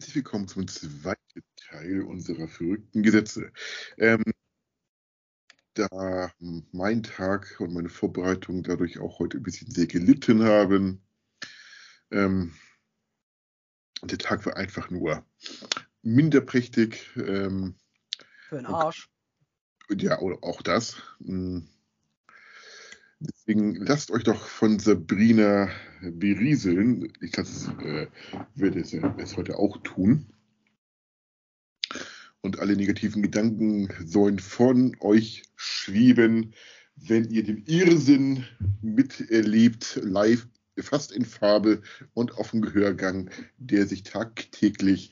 Herzlich willkommen zum zweiten Teil unserer verrückten Gesetze. Ähm, da mein Tag und meine Vorbereitung dadurch auch heute ein bisschen sehr gelitten haben, ähm, der Tag war einfach nur minder prächtig. Ähm, Für den Arsch. Und, ja, auch das. Hm. Deswegen lasst euch doch von Sabrina berieseln. Ich das, äh, werde es, es heute auch tun. Und alle negativen Gedanken sollen von euch schweben, wenn ihr den Irrsinn miterlebt, live, fast in Farbe und auf dem Gehörgang, der sich tagtäglich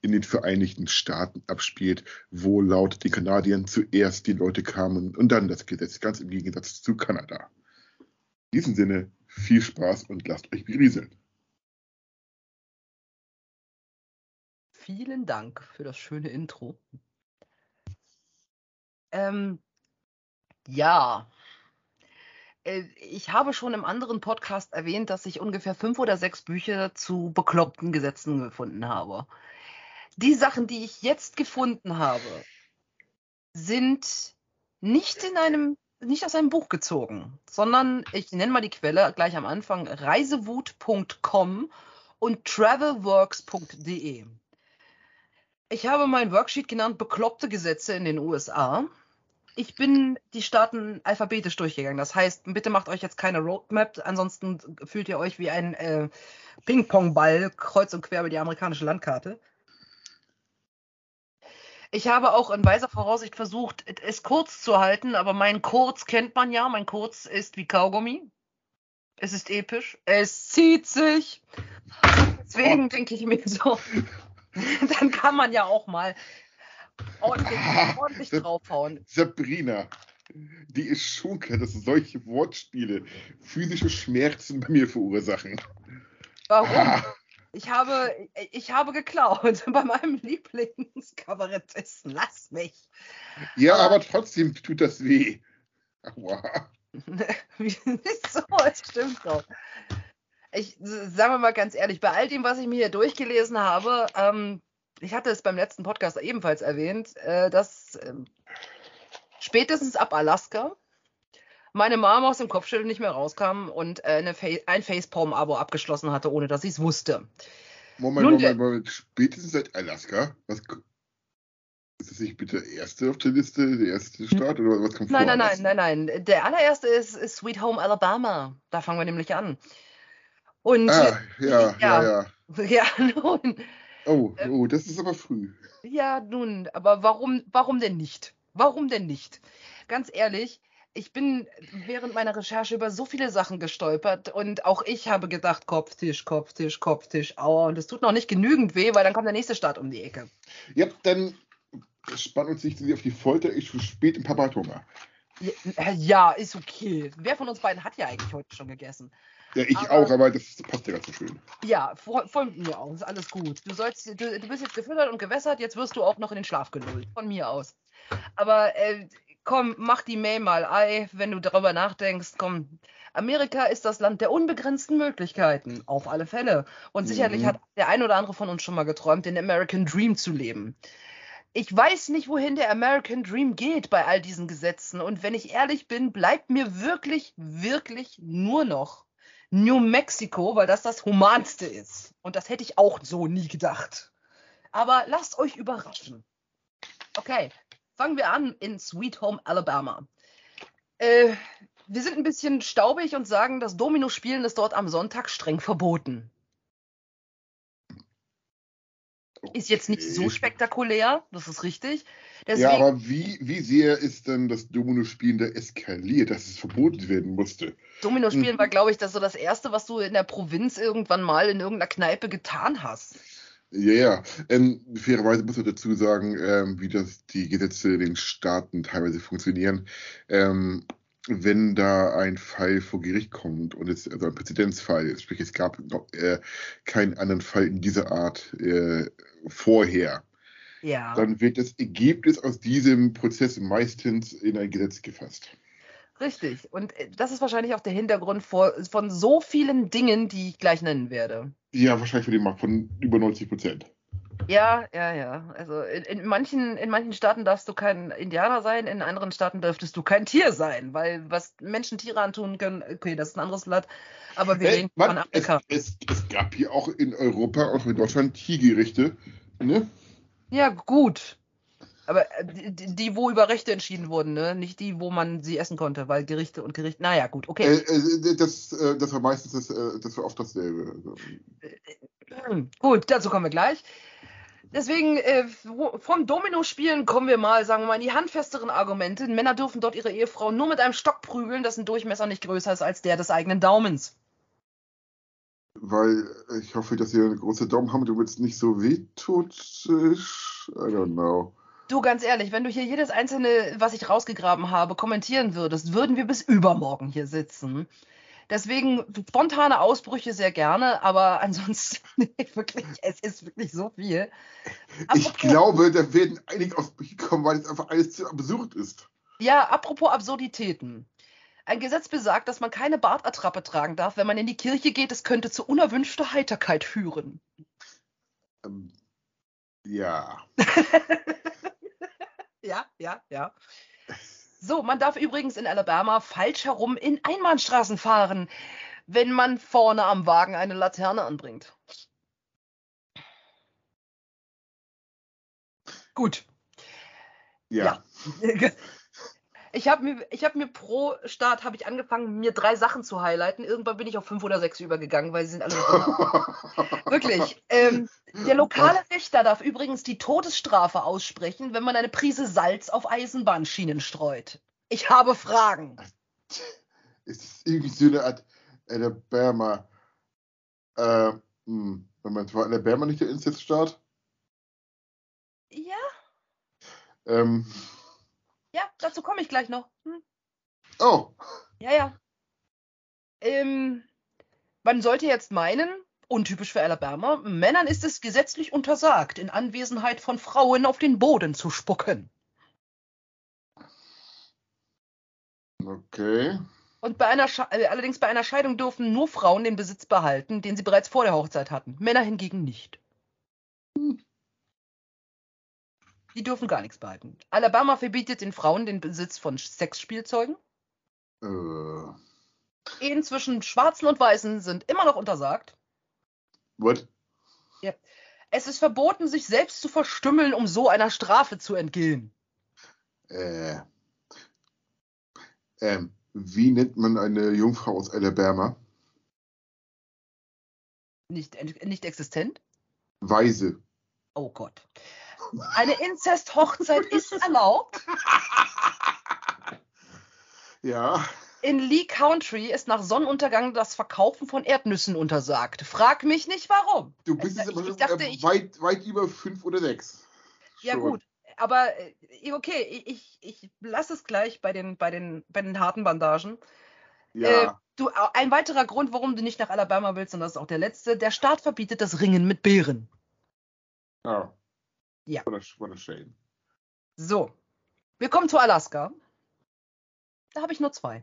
in den Vereinigten Staaten abspielt, wo laut den Kanadiern zuerst die Leute kamen und dann das Gesetz, ganz im Gegensatz zu Kanada. In diesem Sinne, viel Spaß und lasst euch berieseln. Vielen Dank für das schöne Intro. Ähm, ja, äh, ich habe schon im anderen Podcast erwähnt, dass ich ungefähr fünf oder sechs Bücher zu bekloppten Gesetzen gefunden habe. Die Sachen, die ich jetzt gefunden habe, sind nicht in einem, nicht aus einem Buch gezogen, sondern ich nenne mal die Quelle gleich am Anfang: reisewut.com und travelworks.de. Ich habe mein Worksheet genannt Bekloppte Gesetze in den USA. Ich bin die Staaten alphabetisch durchgegangen. Das heißt, bitte macht euch jetzt keine Roadmap, ansonsten fühlt ihr euch wie ein äh, Ping-Pong-Ball kreuz und quer über die amerikanische Landkarte. Ich habe auch in weiser Voraussicht versucht, es kurz zu halten, aber mein Kurz kennt man ja. Mein Kurz ist wie Kaugummi. Es ist episch. Es zieht sich. Deswegen denke ich mir so, dann kann man ja auch mal ordentlich, ordentlich draufhauen. Sabrina, die ist schon klar, dass solche Wortspiele physische Schmerzen bei mir verursachen. Warum? Ah. Ich habe, ich habe geklaut bei meinem Lieblingskabarettisten. Lass mich. Ja, aber, aber trotzdem tut das weh. Aua. Wieso? Es stimmt doch. Ich sagen wir mal ganz ehrlich, bei all dem, was ich mir hier durchgelesen habe, ähm, ich hatte es beim letzten Podcast ebenfalls erwähnt, äh, dass äh, spätestens ab Alaska meine Mom aus dem Kopfschütteln nicht mehr rauskam und äh, Fa ein Facepalm-Abo abgeschlossen hatte, ohne dass sie es wusste. Moment, Nun, Moment, Moment. Spätestens seit Alaska? Was, ist das nicht bitte der erste auf der Liste, der erste hm. Staat oder was kommt nein, vor? Nein, nein, nein, nein. Der allererste ist, ist, Sweet Home Alabama. Da fangen wir nämlich an. Und ah, ja, ja, ja. Ja, ja nun. Oh, ähm, oh, das ist aber früh. Ja, nun, aber warum, warum denn nicht? Warum denn nicht? Ganz ehrlich, ich bin während meiner Recherche über so viele Sachen gestolpert und auch ich habe gedacht, Kopftisch, Kopftisch, Kopftisch, aua. Und es tut noch nicht genügend weh, weil dann kommt der nächste Start um die Ecke. Ja, dann spannt uns nicht auf die Folter. Ich zu spät im Papa Hunger. Ja, ja, ist okay. Wer von uns beiden hat ja eigentlich heute schon gegessen? Ja, ich aber, auch, aber das passt ja ganz so schön. Ja, von mir aus, alles gut. Du, sollst, du, du bist jetzt gefüttert und gewässert, jetzt wirst du auch noch in den Schlaf gelullt. Von mir aus. Aber äh, komm, mach die May mal Ei, wenn du darüber nachdenkst, komm. Amerika ist das Land der unbegrenzten Möglichkeiten, auf alle Fälle. Und sicherlich mhm. hat der ein oder andere von uns schon mal geträumt, den American Dream zu leben. Ich weiß nicht, wohin der American Dream geht bei all diesen Gesetzen. Und wenn ich ehrlich bin, bleibt mir wirklich, wirklich nur noch New Mexico, weil das das humanste ist. Und das hätte ich auch so nie gedacht. Aber lasst euch überraschen. Okay, Fangen wir an in Sweet Home Alabama. Äh, wir sind ein bisschen staubig und sagen, das Domino-Spielen ist dort am Sonntag streng verboten. Ist jetzt nicht so spektakulär, das ist richtig. Deswegen, ja, aber wie, wie sehr ist denn das Domino-Spielen da eskaliert, dass es verboten werden musste? Domino-Spielen hm. war, glaube ich, das so das Erste, was du in der Provinz irgendwann mal in irgendeiner Kneipe getan hast. Ja, ja. Ähm, fairerweise muss man dazu sagen, ähm, wie das die Gesetze in den Staaten teilweise funktionieren. Ähm, wenn da ein Fall vor Gericht kommt und es also ein Präzedenzfall ist, sprich es gab noch, äh, keinen anderen Fall in dieser Art äh, vorher, ja. dann wird das Ergebnis aus diesem Prozess meistens in ein Gesetz gefasst. Richtig. Und äh, das ist wahrscheinlich auch der Hintergrund vor, von so vielen Dingen, die ich gleich nennen werde. Ja, wahrscheinlich für den Markt von über 90 Prozent. Ja, ja, ja. Also in, in, manchen, in manchen Staaten darfst du kein Indianer sein, in anderen Staaten dürftest du kein Tier sein, weil was Menschen Tiere antun können, okay, das ist ein anderes Blatt, aber wir reden Mann, von Afrika. Es, es, es gab hier auch in Europa, auch in Deutschland, Tiergerichte. Ne? Ja, gut. Aber äh, die, die, wo über Rechte entschieden wurden, ne? Nicht die, wo man sie essen konnte, weil Gerichte und Gerichte. Naja, gut, okay. Äh, äh, das, äh, das war meistens das, äh, das war oft dasselbe. Also, Hm, Gut, dazu kommen wir gleich. Deswegen, äh, vom Domino-Spielen kommen wir mal, sagen wir mal, in die handfesteren Argumente. Männer dürfen dort ihre Ehefrau nur mit einem Stock prügeln, dessen Durchmesser nicht größer ist als der des eigenen Daumens. weil äh, ich hoffe, dass ihr eine große Daumen haben, damit es nicht so wehtut. Äh, I don't know. Du, ganz ehrlich, wenn du hier jedes einzelne, was ich rausgegraben habe, kommentieren würdest, würden wir bis übermorgen hier sitzen. Deswegen spontane Ausbrüche sehr gerne, aber ansonsten nee, wirklich, es ist wirklich so viel. Ich Apropos- glaube, da werden einige aus Brüche kommen, weil es einfach alles zu absurd ist. Ja, apropos Absurditäten. Ein Gesetz besagt, dass man keine Bartattrappe tragen darf, wenn man in die Kirche geht. Es könnte zu unerwünschter Heiterkeit führen. Ähm, ja. Ja, ja, ja. So, man darf übrigens in Alabama falsch herum in Einbahnstraßen fahren, wenn man vorne am Wagen eine Laterne anbringt. Gut. Ja. Ich habe mir, ich hab mir pro Start habe ich angefangen, mir drei Sachen zu highlighten. Irgendwann bin ich auf fünf oder sechs übergegangen, weil sie sind alle Wirklich. Ähm, der lokale Richter darf übrigens die Todesstrafe aussprechen, wenn man eine Prise Salz auf Eisenbahnschienen streut. Ich habe Fragen. es ist irgendwie so eine Art Alabama. Äh, hm, Moment, war Alabama nicht der Inzeststaat? Ja, Ähm, ja, dazu komme ich gleich noch. Hm. oh, Ja, ja. Ähm, man sollte jetzt meinen, untypisch für Alabama, Männern ist es gesetzlich untersagt, in Anwesenheit von Frauen auf den Boden zu spucken. okay. Und bei einer Sche äh, allerdings bei einer Scheidung dürfen nur Frauen den Besitz behalten, den sie bereits vor der Hochzeit hatten. Männer hingegen nicht. Die dürfen gar nichts behalten. Alabama verbietet den Frauen den Besitz von Sexspielzeugen. Äh, Ehen zwischen Schwarzen und Weißen sind immer noch untersagt. what? Es ist verboten, sich selbst zu verstümmeln, um so einer Strafe zu entgehen. Äh, ähm, wie nennt man eine Jungfrau aus Alabama? Nicht, nicht existent? Weise. Oh Gott. Eine Inzest-Hochzeit ist erlaubt. Ja. In Lee Country ist nach Sonnenuntergang das Verkaufen von Erdnüssen untersagt. Frag mich nicht warum. Du bist Äh, jetzt aber ich schon dachte, äh, ich- weit, weit über fünf oder sechs. Ja Schon. gut, aber äh, okay, ich, ich lasse es gleich bei den, bei den, bei den harten Bandagen. Äh, Ja. du, ein weiterer Grund, warum du nicht nach Alabama willst, und das ist auch der letzte, der Staat verbietet das Ringen mit Bären. ja. Ja. Shame. So, wir kommen zu Alaska. Da habe ich nur zwei.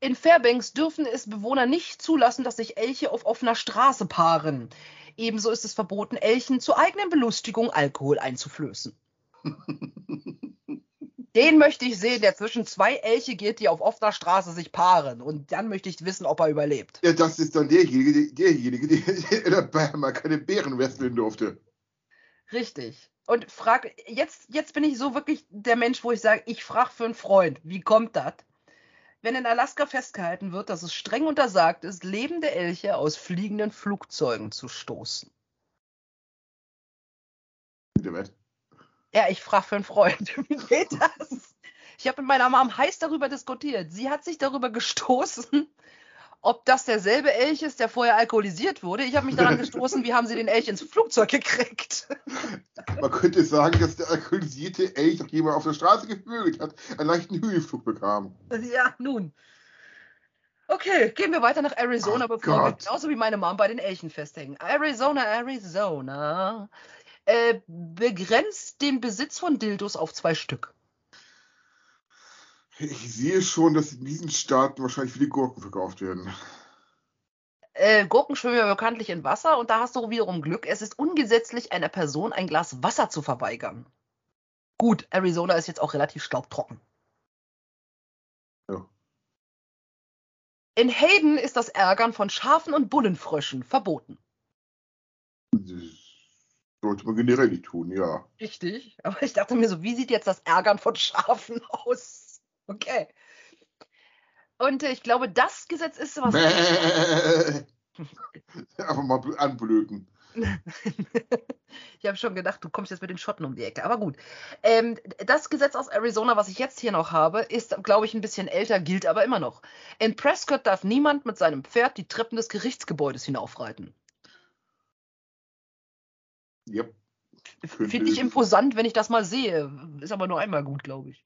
In Fairbanks dürfen es Bewohner nicht zulassen, dass sich Elche auf offener Straße paaren. Ebenso ist es verboten, Elchen zur eigenen Belustigung Alkohol einzuflößen. Den möchte ich sehen, der zwischen zwei Elche geht, die auf offener Straße sich paaren. Und dann möchte ich wissen, ob er überlebt. Ja, das ist dann derjenige, der- derjenige, der in Alabama keine Bären wresteln durfte. Richtig. Und frag, jetzt, jetzt bin ich so wirklich der Mensch, wo ich sage, ich frage für einen Freund, wie kommt das? Wenn in Alaska festgehalten wird, dass es streng untersagt ist, lebende Elche aus fliegenden Flugzeugen zu stoßen. Ja, ich frage für einen Freund, wie geht das? Ich habe mit meiner Mom heiß darüber diskutiert. Sie hat sich darüber gestoßen, ob das derselbe Elch ist, der vorher alkoholisiert wurde. Ich habe mich daran gestoßen, wie haben sie den Elch ins Flugzeug gekriegt? Man könnte sagen, dass der alkoholisierte Elch, auf jemand auf der Straße gevögelt hat, einen leichten Höhenflug bekam. Ja, nun. Okay, gehen wir weiter nach Arizona, Oh bevor wir Gott. genauso wie meine Mom bei den Elchen festhängen. Arizona, Arizona. Äh, begrenzt den Besitz von Dildos auf zwei Stück. Ich sehe schon, dass in diesen Staaten wahrscheinlich viele Gurken verkauft werden. Äh, Gurken schwimmen ja bekanntlich in Wasser und da hast du wiederum Glück. Es ist ungesetzlich, einer Person ein Glas Wasser zu verweigern. Gut, Arizona ist jetzt auch relativ staubtrocken. Ja. In Hayden ist das Ärgern von Schafen und Bullenfröschen verboten. Das sollte man generell nicht tun, ja. Richtig. Aber ich dachte mir so, wie sieht jetzt das Ärgern von Schafen aus? Okay. Und äh, ich glaube, das Gesetz ist was. Bäh. Einfach mal anblöken. ich habe schon gedacht, du kommst jetzt mit den Schotten um die Ecke. Aber gut. Ähm, das Gesetz aus Arizona, was ich jetzt hier noch habe, ist, glaube ich, ein bisschen älter, gilt aber immer noch. In Prescott darf niemand mit seinem Pferd die Treppen des Gerichtsgebäudes hinaufreiten. Yep. Finde ich imposant, wenn ich das mal sehe. Ist aber nur einmal gut, glaube ich.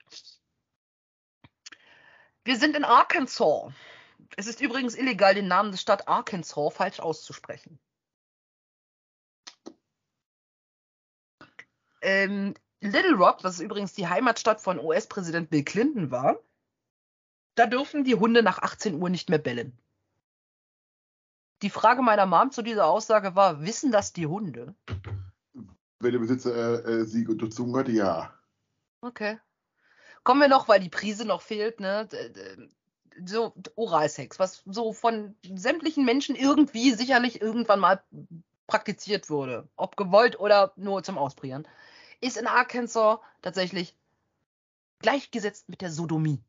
Wir sind in Arkansas. Es ist übrigens illegal, den Namen der Stadt Arkansas falsch auszusprechen. Ähm, Little Rock, was übrigens die Heimatstadt von US-Präsident Bill Clinton war, da dürfen die Hunde nach 18 Uhr nicht mehr bellen. Die Frage meiner Mom zu dieser Aussage war, wissen das die Hunde? Wenn der Besitzer äh, äh, sie unterzogen hat, ja. Okay. Kommen wir noch, weil die Prise noch fehlt, ne? So Oralsex, was so von sämtlichen Menschen irgendwie sicherlich irgendwann mal praktiziert wurde, ob gewollt oder nur zum Ausprobieren, ist in Arkansas tatsächlich gleichgesetzt mit der Sodomie.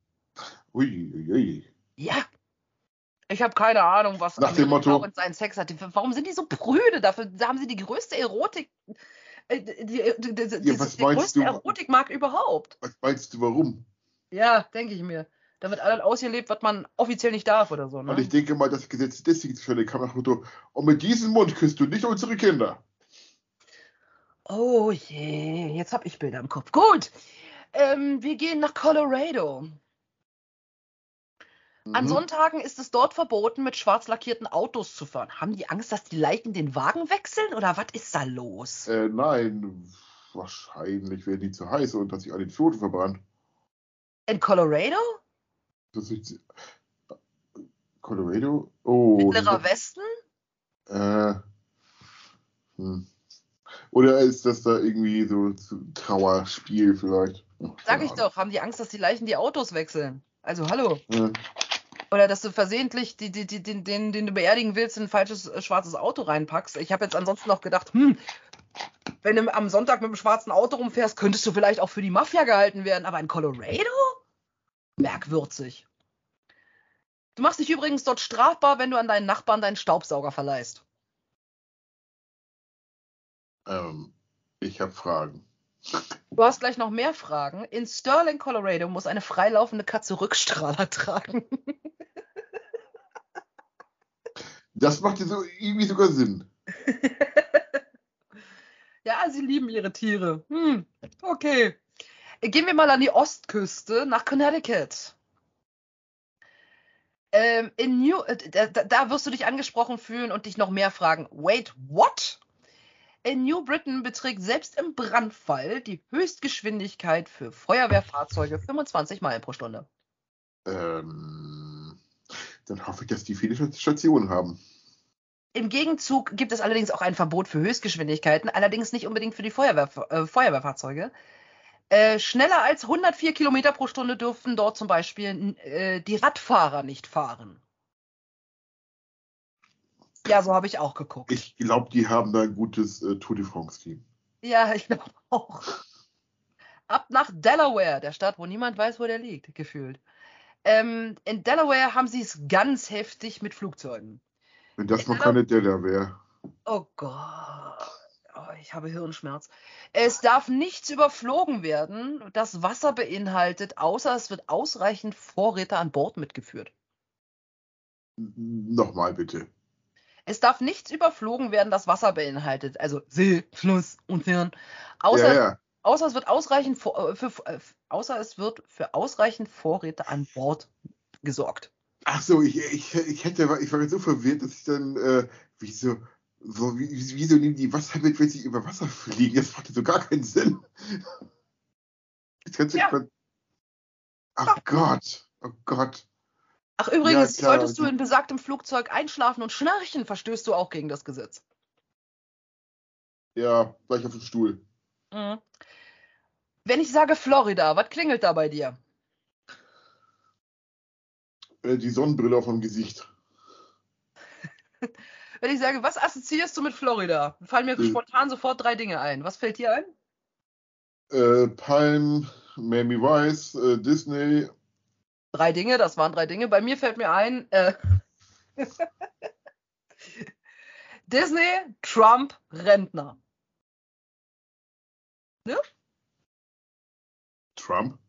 Ui, ui, ui. Ja. Ich habe keine Ahnung, was Nach dem Motto- und seinen Sex hat. Warum sind die so prüde? Dafür da haben sie die größte Erotik, äh, die, die, die, die, was der meinst größte du? Erotikmarkt überhaupt. Was meinst du, warum? Ja, denke ich mir. Da wird alles ausgelebt, was man offiziell nicht darf oder so. Ne? Und ich denke mal, das Gesetz ist deswegen zustande kam nach Motto, und mit diesem Mund küsst du nicht unsere Kinder. Oh je, jetzt habe ich Bilder im Kopf. Gut, ähm, wir gehen nach Colorado. An Mhm. Sonntagen ist es dort verboten, mit schwarz lackierten Autos zu fahren. Haben die Angst, dass die Leichen den Wagen wechseln oder was ist da los? Äh, nein, wahrscheinlich werden die zu heiß und hat sich alle die Pfoten verbrannt. In Colorado? Das ist, Colorado? Oh. Mittlerer Westen? Äh, hm. Oder ist das da irgendwie so zu Trauerspiel vielleicht? Ach, Sag ich doch, haben die Angst, dass die Leichen die Autos wechseln? Also hallo. Ahnung. Oder dass du versehentlich die, die, die, den, den, den du beerdigen willst, in ein falsches äh, schwarzes Auto reinpackst. Ich habe jetzt ansonsten noch gedacht, hm, wenn du am Sonntag mit einem schwarzen Auto rumfährst, könntest du vielleicht auch für die Mafia gehalten werden. Aber in Colorado? Merkwürzig. Du machst dich übrigens dort strafbar, wenn du an deinen Nachbarn deinen Staubsauger verleihst. Ähm, ich habe Fragen. Du hast gleich noch mehr Fragen. In Sterling, Colorado muss eine freilaufende Katze Rückstrahler tragen. Das macht ja so irgendwie sogar Sinn. Ja, sie lieben ihre Tiere. Hm, okay. Gehen wir mal an die Ostküste nach Connecticut. Ähm, in New, äh, da- da wirst du dich angesprochen fühlen und dich noch mehr fragen. Wait, what? In New Britain beträgt selbst im Brandfall die Höchstgeschwindigkeit für Feuerwehrfahrzeuge 25 Meilen pro Stunde. Ähm, dann hoffe ich, dass die viele Stationen haben. Im Gegenzug gibt es allerdings auch ein Verbot für Höchstgeschwindigkeiten, allerdings nicht unbedingt für die Feuerwehr, äh, Feuerwehrfahrzeuge. Äh, schneller als 104 Kilometer pro Stunde dürfen dort zum Beispiel äh, die Radfahrer nicht fahren. Ja, so habe ich auch geguckt. Ich glaube, die haben da ein gutes äh, Tour de France-Team. ja, ich glaube auch. Ab nach Delaware, der Stadt, wo niemand weiß, wo der liegt, gefühlt. Ähm, in Delaware haben sie es ganz heftig mit Flugzeugen. Wenn das noch Ja. keine Della wäre. Oh Gott. Oh, ich habe Hirnschmerz. Es darf nichts überflogen werden, das Wasser beinhaltet, außer es wird ausreichend Vorräte an Bord mitgeführt. Nochmal bitte. Es darf nichts überflogen werden, das Wasser beinhaltet, also See, Fluss, Ozean, außer, ja, ja. außer es wird ausreichend äh, für, äh, außer es wird für ausreichend Vorräte an Bord gesorgt. Ach so, ich, ich, ich hätte, ich war jetzt so verwirrt, dass ich dann, äh, wieso, so, wie, wieso nehmen die Wasser mit, wenn sie über Wasser fliegen? Das macht so gar keinen Sinn. Das kannst du Ja. Oh Gott, oh Gott. Ach, übrigens, Ja, klar. solltest du in besagtem Flugzeug einschlafen und schnarchen, verstößt du auch gegen das Gesetz. Ja, gleich auf den Stuhl. Mhm. Wenn ich sage Florida, was klingelt da bei dir? Äh, die Sonnenbrille vom Gesicht. Wenn ich sage, was assoziierst du mit Florida? Fallen mir Hm. spontan sofort drei Dinge ein. Was fällt dir ein? Äh, Palm, Miami Vice, äh, Disney. Drei Dinge, das waren drei Dinge. Bei mir fällt mir ein, äh, Disney, Trump, Rentner. Trump.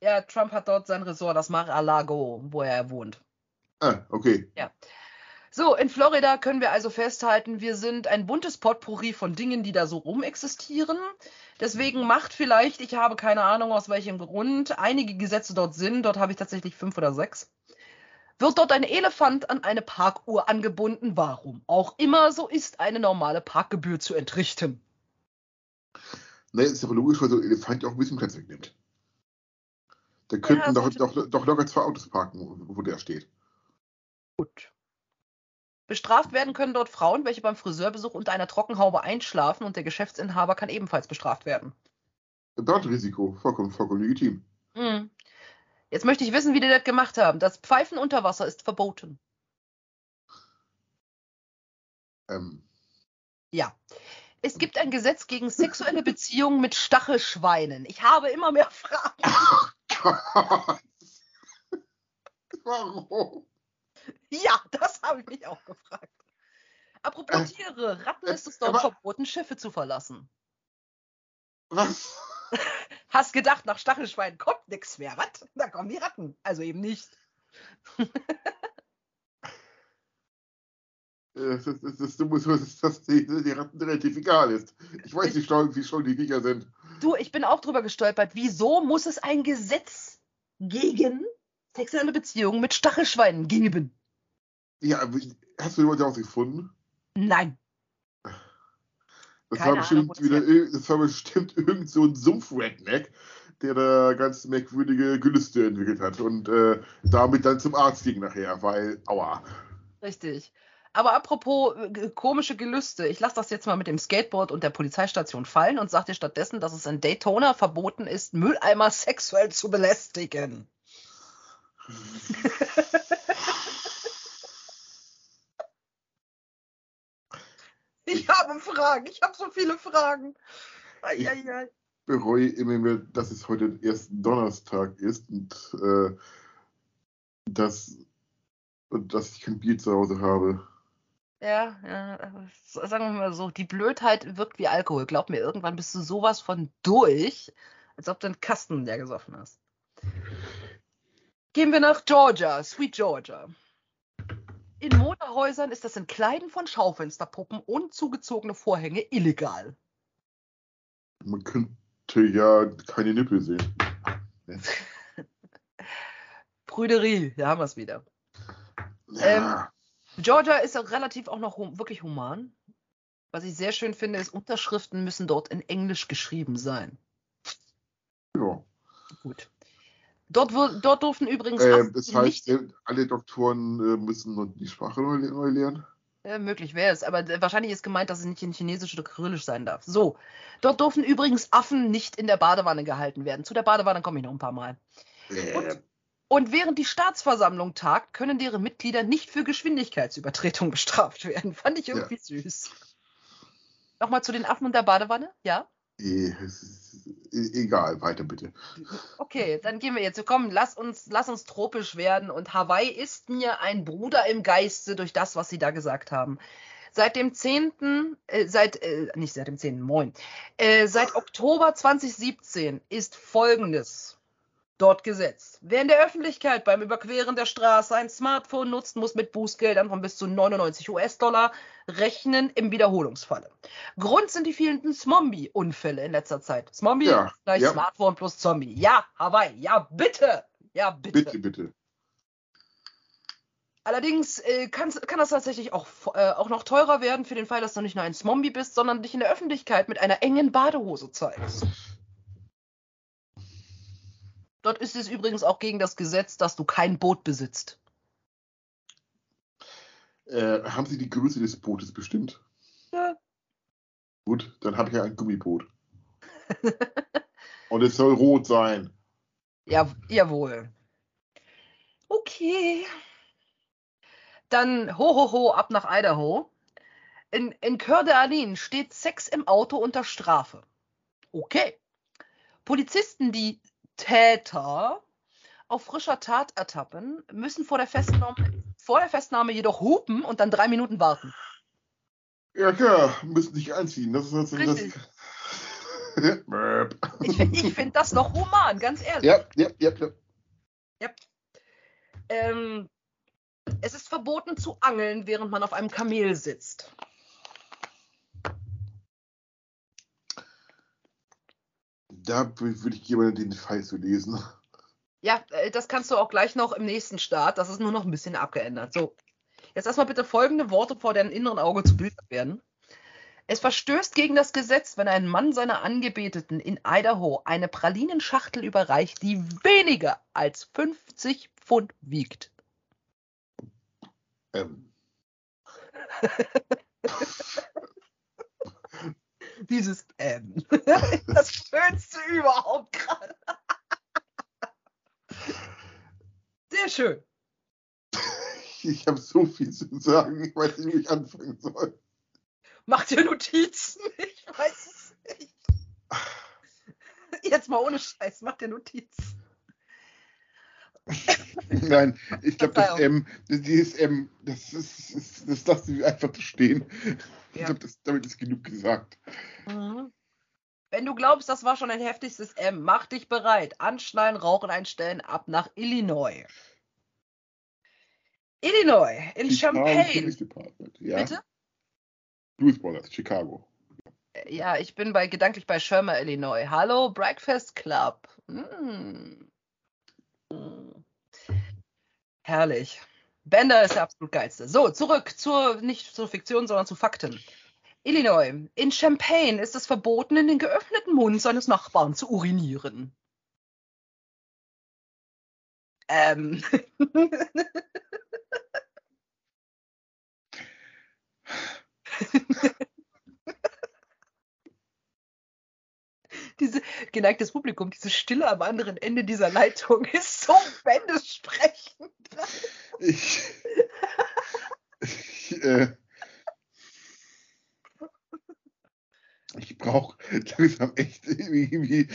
Ja, Trump hat dort sein Resort, das Mar-a-Lago, wo er wohnt. Ah, okay. So, in Florida können wir also festhalten, wir sind ein buntes Potpourri von Dingen, die da so rum existieren. Deswegen macht vielleicht, ich habe keine Ahnung aus welchem Grund, einige Gesetze dort Sinn, dort habe ich tatsächlich fünf oder sechs. Wird dort ein Elefant an eine Parkuhr angebunden, warum auch immer, so ist eine normale Parkgebühr zu entrichten. Ne, ist aber logisch, weil so ein Elefant ja auch ein bisschen Platz wegnimmt. Da könnten doch, sollte- doch, doch locker zwei Autos parken, wo der steht. Gut. Bestraft werden können dort Frauen, welche beim Friseurbesuch unter einer Trockenhaube einschlafen und der Geschäftsinhaber kann ebenfalls bestraft werden. Brandrisiko, vollkommen, vollkommen legitim. Hm. Jetzt möchte ich wissen, wie die das gemacht haben. Das Pfeifen unter Wasser ist verboten. Ähm, Ja. Es gibt ein Gesetz gegen sexuelle Beziehungen mit Stachelschweinen. Ich habe immer mehr Fragen. Gott. Warum? Ja, das habe ich mich auch gefragt. Apropos Äh, Tiere, Ratten äh, ist es dort aber- verboten, Schiffe zu verlassen. Was? Hast gedacht, nach Stachelschweinen kommt nichts mehr. Was? Da kommen die Ratten. Also eben nicht. Äh, Das, das, das, du musst, dass das die, die Ratten relativ egal ist. Ich weiß nicht, wie schlau die Viecher sind. Du, ich bin auch drüber gestolpert. Wieso muss es ein Gesetz gegen sexuelle Beziehungen mit Stachelschweinen geben? Ja, hast du jemanden herausgefunden? Nein. Das Keine war bestimmt Ahnung, wieder, das war bestimmt irgend so ein Sumpf-Redneck, der da ganz merkwürdige Gelüste entwickelt hat und äh, damit dann zum Arzt ging nachher, weil, aua. Richtig. Aber apropos äh, komische Gelüste, ich lasse das jetzt mal mit dem Skateboard und der Polizeistation fallen und sage dir stattdessen, dass es in Daytona verboten ist, Mülleimer sexuell zu belästigen. Ich habe Fragen, ich habe so viele Fragen. Eieiei. bereue immer mehr, dass es heute erst Donnerstag ist und äh, dass, und dass ich kein Bier zu Hause habe. Ja, ja, sagen wir mal so, die Blödheit wirkt wie Alkohol. Glaub mir, irgendwann bist du sowas von durch, als ob du einen Kasten leer gesoffen hast. Gehen wir nach Georgia, Sweet Georgia. In Modehäusern ist das Entkleiden von Schaufensterpuppen und zugezogene Vorhänge illegal. Man könnte ja keine Nippel sehen. Prüderie, da haben wir es wieder. Ja, Georgia ist auch relativ auch noch hum wirklich human. Was ich sehr schön finde, ist, Unterschriften müssen dort in Englisch geschrieben sein. ja. Gut. Dort, dort durften übrigens Äh, Affen das nicht, heißt, äh, alle Doktoren äh, müssen die Sprache neu, lernen. äh, möglich wäre es, aber wahrscheinlich ist gemeint, dass es nicht in Chinesisch oder Kyrillisch sein darf. So, dort durften übrigens Affen nicht in der Badewanne gehalten werden. Zu der Badewanne komme ich noch ein paar Mal. Äh, Und während die Staatsversammlung tagt, können deren Mitglieder nicht für Geschwindigkeitsübertretung bestraft werden. Fand ich irgendwie süß. Nochmal zu den Affen und der Badewanne? Ja? Eh, es ist, e- egal, weiter bitte. Okay, dann gehen wir jetzt. Komm, lass uns, lass uns tropisch werden. Und Hawaii ist mir ein Bruder im Geiste durch das, was Sie da gesagt haben. Seit dem 10., äh, seit, äh, nicht seit dem 10., moin. Äh, seit Oktober 2017 ist Folgendes dort gesetzt. Wer in der Öffentlichkeit beim Überqueren der Straße ein Smartphone nutzt, muss mit Bußgeldern von bis zu 99 US-Dollar rechnen im Wiederholungsfalle. Grund sind die vielen Zombie-Unfälle in letzter Zeit. Zombie Ja, gleich ja. Smartphone plus Zombie. Ja, Hawaii, ja, bitte. Ja, bitte. Bitte, bitte. Allerdings äh, kann, kann das tatsächlich auch, äh, auch noch teurer werden für den Fall, dass du nicht nur ein Zombie bist, sondern dich in der Öffentlichkeit mit einer engen Badehose zeigst. Dort ist es übrigens auch gegen das Gesetz, dass du kein Boot besitzt. Äh, haben Sie die Größe des Bootes bestimmt? Ja. Gut, dann habe ich ja ein Gummiboot. Und es soll rot sein. Ja, jawohl. Okay. Dann ho ho ho ab nach Idaho. In, in Coeur d'Alene steht Sex im Auto unter Strafe. Okay. Polizisten, die Täter auf frischer Tat ertappen, müssen vor der Festnahme, vor der Festnahme jedoch hupen und dann drei Minuten warten. Ja, klar, müssen sich einziehen. Das ist Richtig. das. Ich, ich finde das noch human, ganz ehrlich. ja, ja, ja, ja. Ähm, es ist verboten zu angeln, während man auf einem Kamel sitzt. Da würde ich jemanden den Fall zu lesen. Ja, äh, das kannst du auch gleich noch im nächsten Start. Das ist nur noch ein bisschen abgeändert. So, jetzt erstmal bitte folgende Worte vor deinem inneren Auge zu Bild werden. Es verstößt gegen das Gesetz, wenn ein Mann seiner Angebeteten in Idaho eine Pralinenschachtel überreicht, die weniger als 50 Pfund wiegt. Ähm, Dieses M. Das Schönste überhaupt gerade. Sehr schön. ich habe so viel zu sagen, ich weiß nicht, wo ich anfangen soll. Mach dir Notizen. Ich weiß es nicht. Jetzt mal ohne Scheiß, mach dir Notizen. Nein, ich glaube, das. M, dieses M, das ist, das, das lassen wir einfach so stehen. Ich Ja. glaube, das- damit ist genug gesagt. Mhm. Wenn du glaubst, das war schon ein heftigstes M, mach dich bereit. Anschnallen, Rauchen einstellen, ab nach Illinois. Illinois, in Chicago Champaign. Police Department. Ja, Bitte? Blues Brothers, Chicago. Ja, ich bin bei gedanklich bei Schirmer, Illinois. Hallo, Breakfast Club. Mm. Herrlich. Bender ist der absolut geilste. So, zurück zur, nicht zur Fiktion, sondern zu Fakten. Illinois. In Champaign ist es verboten, in den geöffneten Mund seines Nachbarn zu urinieren. Ähm. diese geneigtes Publikum, diese Stille am anderen Ende dieser Leitung ist so bändesprechend. Ich, ich, äh, ich brauche langsam echt irgendwie.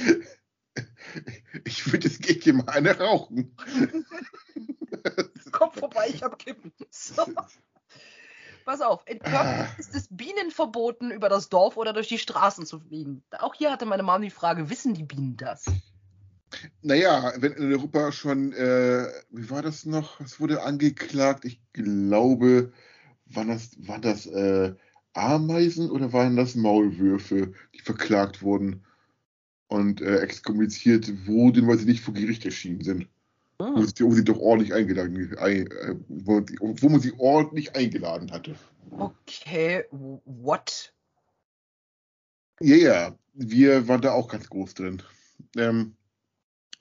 Ich würde jetzt hier mal eine rauchen. Komm vorbei, ich hab Kippen. So, pass auf. In Köln Ah. ist es Bienen verboten, über das Dorf oder durch die Straßen zu fliegen. Auch hier hatte meine Mom die Frage, wissen die Bienen das? Naja, wenn in Europa schon, äh, wie war das noch? Es wurde angeklagt, ich glaube, waren das, waren das äh, Ameisen oder waren das Maulwürfe, die verklagt wurden und äh, exkommuniziert wurden, weil sie nicht vor Gericht erschienen sind? Wo, Hm. sie, wo sie doch ordentlich eingeladen, ein, äh, wo, wo man sie ordentlich eingeladen hatte. Okay, what? Ja, ja, wir waren da auch ganz groß drin. Ähm,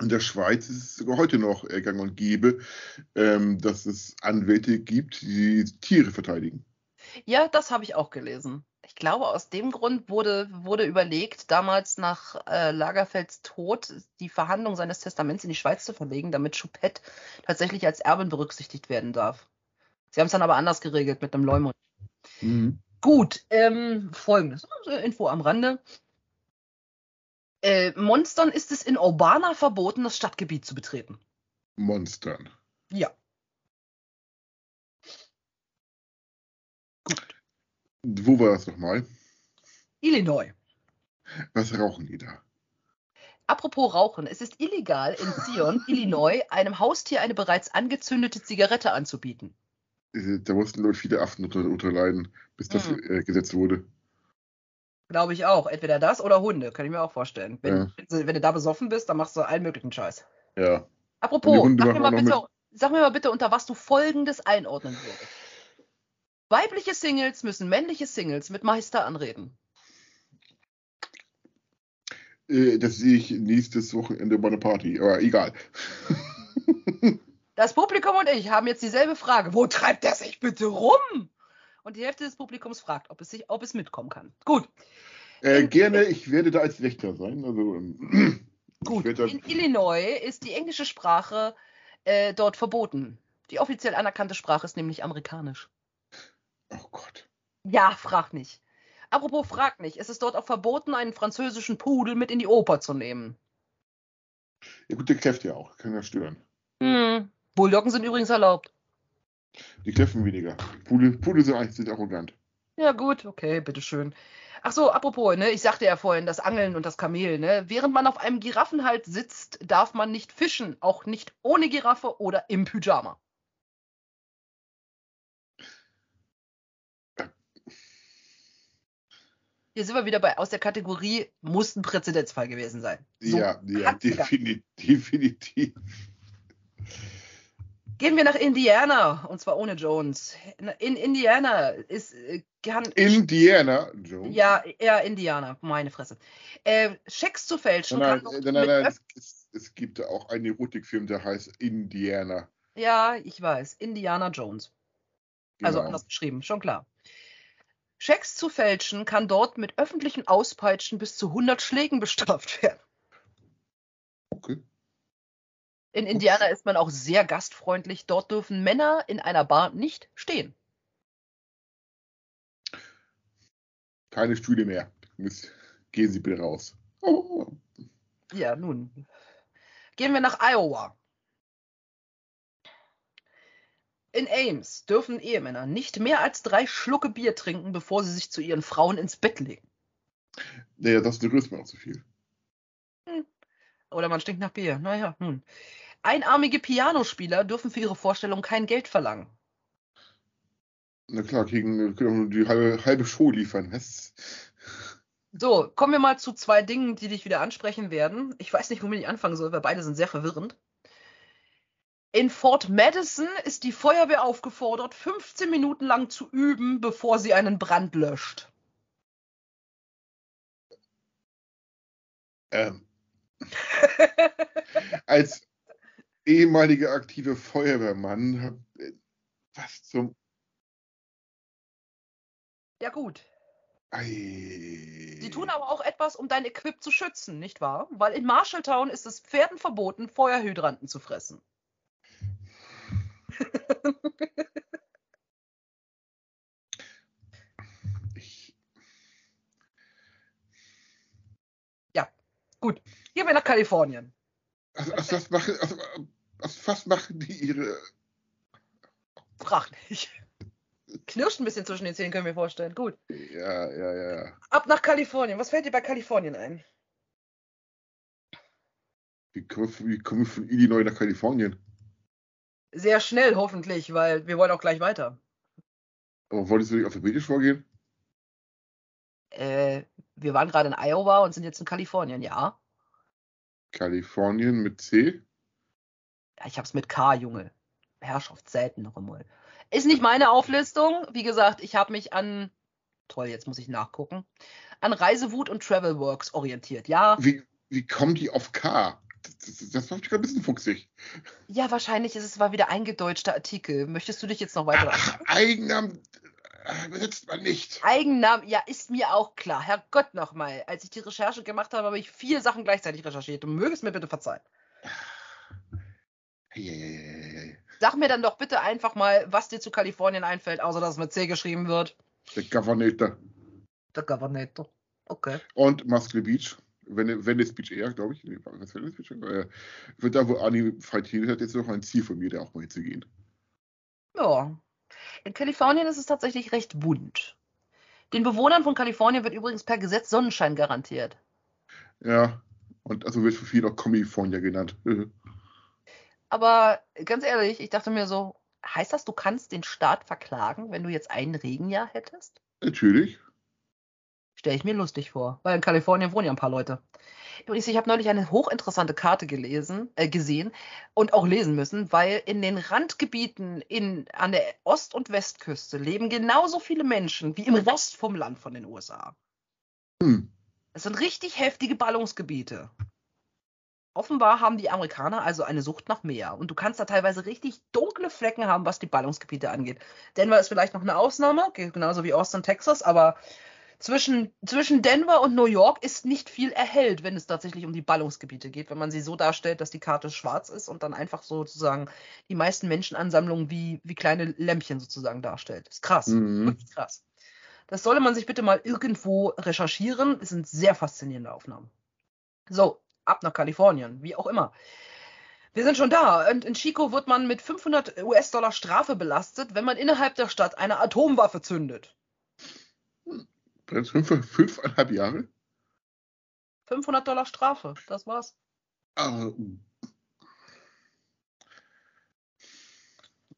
in der Schweiz ist es sogar heute noch äh, gang und gäbe, ähm, dass es Anwälte gibt, die Tiere verteidigen. Ja, das habe ich auch gelesen. Ich glaube, aus dem Grund wurde, wurde überlegt, damals nach äh, Lagerfelds Tod die Verhandlung seines Testaments in die Schweiz zu verlegen, damit Choupette tatsächlich als Erbin berücksichtigt werden darf. Sie haben es dann aber anders geregelt mit einem Leumund. Gut, ähm, folgendes. Also Info am Rande. Äh, Monstern ist es in Urbana verboten, das Stadtgebiet zu betreten. Monstern. Ja. Wo war das nochmal? Illinois. Was rauchen die da? Apropos Rauchen, es ist illegal in Zion, Illinois, einem Haustier eine bereits angezündete Zigarette anzubieten. Da mussten Leute viele Affen unter, unterleiden, bis das Hm. äh, gesetzt wurde. Glaube ich auch. Entweder das oder Hunde, kann ich mir auch vorstellen. Wenn, Ja. wenn, du- wenn du da besoffen bist, dann machst du allen möglichen Scheiß. Ja. Apropos, sag mir, bitte, sag mir mal bitte, unter was du Folgendes einordnen würdest. Weibliche Singles müssen männliche Singles mit Meister anreden. Äh, das sehe ich nächstes Wochenende bei einer Party, aber egal. Das Publikum und ich haben jetzt dieselbe Frage. Wo treibt er sich bitte rum? Und die Hälfte des Publikums fragt, ob es, sich, ob es mitkommen kann. Gut. Äh, gerne, ich werde da als Wächter sein. Also, ähm, Gut. In Illinois ist die englische Sprache äh, dort verboten. Die offiziell anerkannte Sprache ist nämlich amerikanisch. Oh Gott. Ja, frag nicht. Apropos frag nicht, es ist dort auch verboten, einen französischen Pudel mit in die Oper zu nehmen. Ja gut, der kläfft ja auch, kann ja stören. Hm. Bulldoggen sind übrigens erlaubt. Die kläffen weniger. Pudel, Pudel sind eigentlich arrogant. Ja gut, okay, bitteschön. Ach so, apropos, ne, ich sagte ja vorhin, das Angeln und das Kamel, ne? Während man auf einem Giraffenhals sitzt, darf man nicht fischen, auch nicht ohne Giraffe oder im Pyjama. Hier sind wir wieder bei aus der Kategorie muss ein Präzedenzfall gewesen sein. So, ja, ja definitiv, definitiv. Gehen wir nach Indiana und zwar ohne Jones. In Indiana ist äh, kann, Indiana Jones. Ja, ja, Indiana, meine Fresse. Äh, Schecks zu fälschen. Nein, nein, nein, nein, nein es, es, gibt auch einen Erotikfilm, der heißt Indiana. Ja, ich weiß. Indiana Jones. Also genau. anders geschrieben, schon klar. Schecks zu fälschen kann dort mit öffentlichen Auspeitschen bis zu 100 Schlägen bestraft werden. Okay. In Indiana ist man auch sehr gastfreundlich. Dort dürfen Männer in einer Bar nicht stehen. Keine Stühle mehr. Gehen Sie bitte raus. Oh. Ja, nun. Gehen wir nach Iowa. In Ames dürfen Ehemänner nicht mehr als drei Schlucke Bier trinken, bevor sie sich zu ihren Frauen ins Bett legen. Naja, das ist mir auch zu viel. Hm. Oder man stinkt nach Bier. Naja, nun. Einarmige Pianospieler dürfen für ihre Vorstellung kein Geld verlangen. Na klar, kriegen, können die halbe, halbe Show liefern. Was? So, kommen wir mal zu zwei Dingen, die dich wieder ansprechen werden. Ich weiß nicht, womit ich anfangen soll, weil beide sind sehr verwirrend. In Fort Madison ist die Feuerwehr aufgefordert, 15 Minuten lang zu üben, bevor sie einen Brand löscht. Ähm. Als ehemaliger aktiver Feuerwehrmann, was zum. Ja, gut. Ei. Sie tun aber auch etwas, um dein Equip zu schützen, nicht wahr? Weil in Marshalltown ist es Pferden verboten, Feuerhydranten zu fressen. Ja, gut. Gehen wir nach Kalifornien. Also, also was, machen, also, also, was machen die ihre. Frag nicht. Knirscht ein bisschen zwischen den Zähnen, können wir vorstellen. Gut. Ja, ja, ja. Ab nach Kalifornien. Was fällt dir bei Kalifornien ein? Wie kommen wir von Illinois nach Kalifornien? Sehr schnell hoffentlich, weil wir wollen auch gleich weiter. Aber wolltest du nicht alphabetisch vorgehen? Äh, wir waren gerade in Iowa und sind jetzt in Kalifornien, ja. Kalifornien mit C? Ja, ich hab's mit K, Junge. Herrschaft selten noch einmal. Ist nicht meine Auflistung. Wie gesagt, ich habe mich an, toll, jetzt muss ich nachgucken, an Reisewut und Travelworks orientiert, ja. Wie, wie kommen die auf K? Das, das macht mich gerade ein bisschen fuchsig. Ja, wahrscheinlich ist es mal wieder eingedeutschter Artikel. Möchtest du dich jetzt noch weiter Ach, Eigennamen äh, besitzt man nicht. Eigennamen, ja, ist mir auch klar. Herrgott nochmal. Als ich die Recherche gemacht habe, habe ich vier Sachen gleichzeitig recherchiert. Du mögest mir bitte verzeihen. Sag mir dann doch bitte einfach mal, was dir zu Kalifornien einfällt, außer dass es mit C geschrieben wird. Der Governator. Der Governator. Okay. Und Muscle Beach. Venice Beach eher, glaube ich. Beach. Äh, wird da, wo Ani Faltini hat, jetzt noch ein Ziel von mir, da auch mal hinzugehen. Ja. In Kalifornien ist es tatsächlich recht bunt. Den Bewohnern von Kalifornien wird übrigens per Gesetz Sonnenschein garantiert. Ja, und also wird für viele auch California genannt. Aber ganz ehrlich, ich dachte mir so, heißt das, du kannst den Staat verklagen, wenn du jetzt ein Regenjahr hättest? Natürlich. Stelle ich mir lustig vor, weil in Kalifornien wohnen ja ein paar Leute. Übrigens, ich habe neulich eine hochinteressante Karte gelesen, äh, gesehen und auch lesen müssen, weil in den Randgebieten in, an der Ost- und Westküste leben genauso viele Menschen wie im Rest vom Land von den USA. Hm. Es sind richtig heftige Ballungsgebiete. Offenbar haben die Amerikaner also eine Sucht nach Meer. Und du kannst da teilweise richtig dunkle Flecken haben, was die Ballungsgebiete angeht. Denver ist vielleicht noch eine Ausnahme, genauso wie Austin, Texas, aber zwischen, zwischen Denver und New York ist nicht viel erhellt, wenn es tatsächlich um die Ballungsgebiete geht, wenn man sie so darstellt, dass die Karte schwarz ist und dann einfach sozusagen die meisten Menschenansammlungen wie, wie kleine Lämpchen sozusagen darstellt. ist krass, mhm. wirklich krass. Das sollte man sich bitte mal irgendwo recherchieren. Es sind sehr faszinierende Aufnahmen. So, ab nach Kalifornien, wie auch immer. Wir sind schon da. Und in Chico wird man mit 500 US-Dollar Strafe belastet, wenn man innerhalb der Stadt eine Atomwaffe zündet. Hm. Fünf, fünfeinhalb Jahre? 500 Dollar Strafe, das war's. Ah.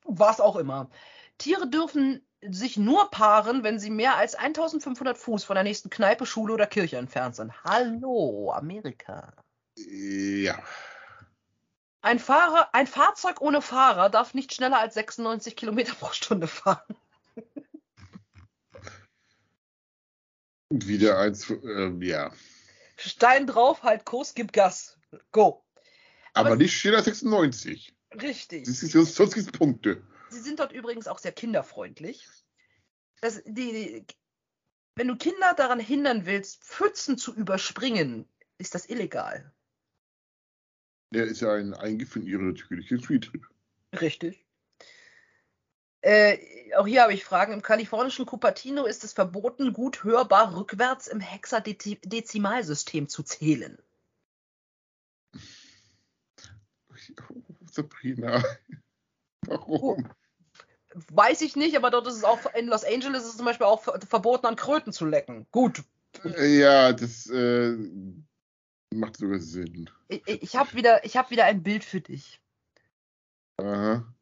Was auch immer. Tiere dürfen sich nur paaren, wenn sie mehr als 1500 Fuß von der nächsten Kneipe, Schule oder Kirche entfernt sind. Hallo, Amerika. Ja. Ein, Fahrer, ein Fahrzeug ohne Fahrer darf nicht schneller als 96 Kilometer pro Stunde fahren. Wieder eins, äh, ja. Stein drauf, halt Kurs, gib Gas. Go. Aber, Aber nicht schneller 96. Richtig. Das ist, sonst gibt Punkte. Sie sind dort übrigens auch sehr kinderfreundlich. Das, die, die, wenn du Kinder daran hindern willst, Pfützen zu überspringen, ist das illegal. Der ist ja ein Eingriff in ihre natürliche Trieb. Richtig. Äh, auch hier habe ich Fragen. Im kalifornischen Cupertino ist es verboten, gut hörbar rückwärts im Hexadezimalsystem zu zählen. Sabrina, warum? Weiß ich nicht, aber dort ist es auch, in Los Angeles ist es zum Beispiel auch verboten, an Kröten zu lecken. Gut. Ja, das äh, Macht sogar Sinn. Ich, ich habe wieder, hab wieder ein Bild für dich. Aha.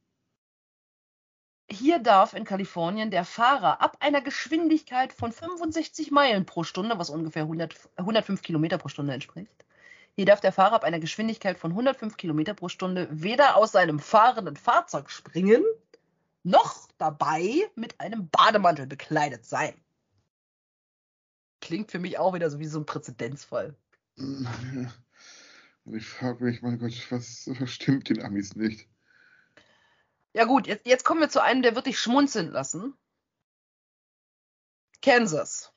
Hier darf in Kalifornien der Fahrer ab einer Geschwindigkeit von 65 Meilen pro Stunde, was ungefähr 100, 105 Kilometer pro Stunde entspricht, hier darf der Fahrer ab einer Geschwindigkeit von 105 Kilometer pro Stunde weder aus seinem fahrenden Fahrzeug springen, noch dabei mit einem Bademantel bekleidet sein. Klingt für mich auch wieder so wie so ein Präzedenzfall. Ich frage mich, mein Gott, was, was stimmt den Amis nicht? Ja gut, jetzt, jetzt kommen wir zu einem, der wird dich schmunzeln lassen. Kansas.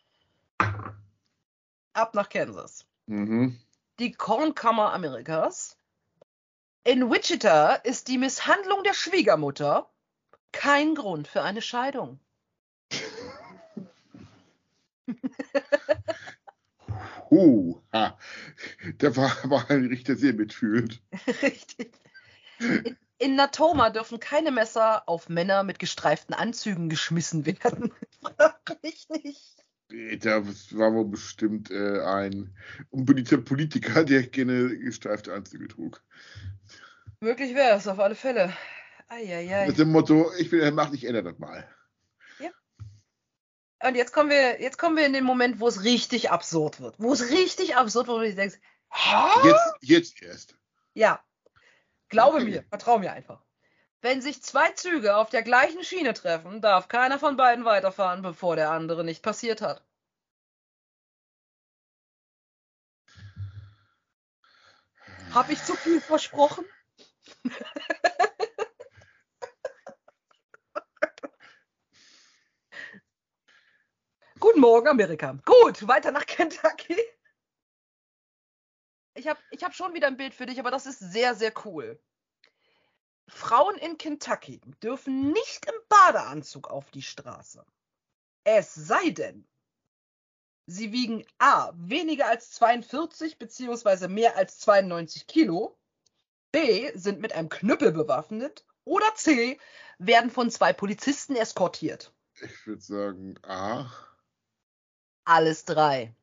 Ab nach Kansas. Mhm. Die Kornkammer Amerikas. In Wichita ist die Misshandlung der Schwiegermutter kein Grund für eine Scheidung. Huh, ha. Da war aber ein Richter sehr mitfühlend. Richtig. In, in Natoma dürfen keine Messer auf Männer mit gestreiften Anzügen geschmissen werden. Frag mich nicht. Da war wohl bestimmt äh, ein unbeliebter Politiker, der gerne gestreifte Anzüge trug. Möglich wäre es, auf alle Fälle. Eieiei. Mit dem Motto, ich will, mach nicht, ändere das mal. Und jetzt kommen wir, jetzt kommen wir in den Moment, wo es richtig absurd wird. Wo es richtig absurd wird, wo du denkst, hä? Jetzt, jetzt erst. Ja. Glaube mir, vertrau mir einfach. Wenn sich zwei Züge auf der gleichen Schiene treffen, darf keiner von beiden weiterfahren, bevor der andere nicht passiert hat. Hab ich zu viel versprochen? Guten Morgen, Amerika. Gut, weiter nach Kentucky. Ich habe ich hab schon wieder ein Bild für dich, aber das ist sehr, sehr cool. Frauen in Kentucky dürfen nicht im Badeanzug auf die Straße. Es sei denn, sie wiegen A. weniger als 42 bzw. mehr als 92 Kilo, B. sind mit einem Knüppel bewaffnet oder C. werden von zwei Polizisten eskortiert. Ich würde sagen A. Alles drei.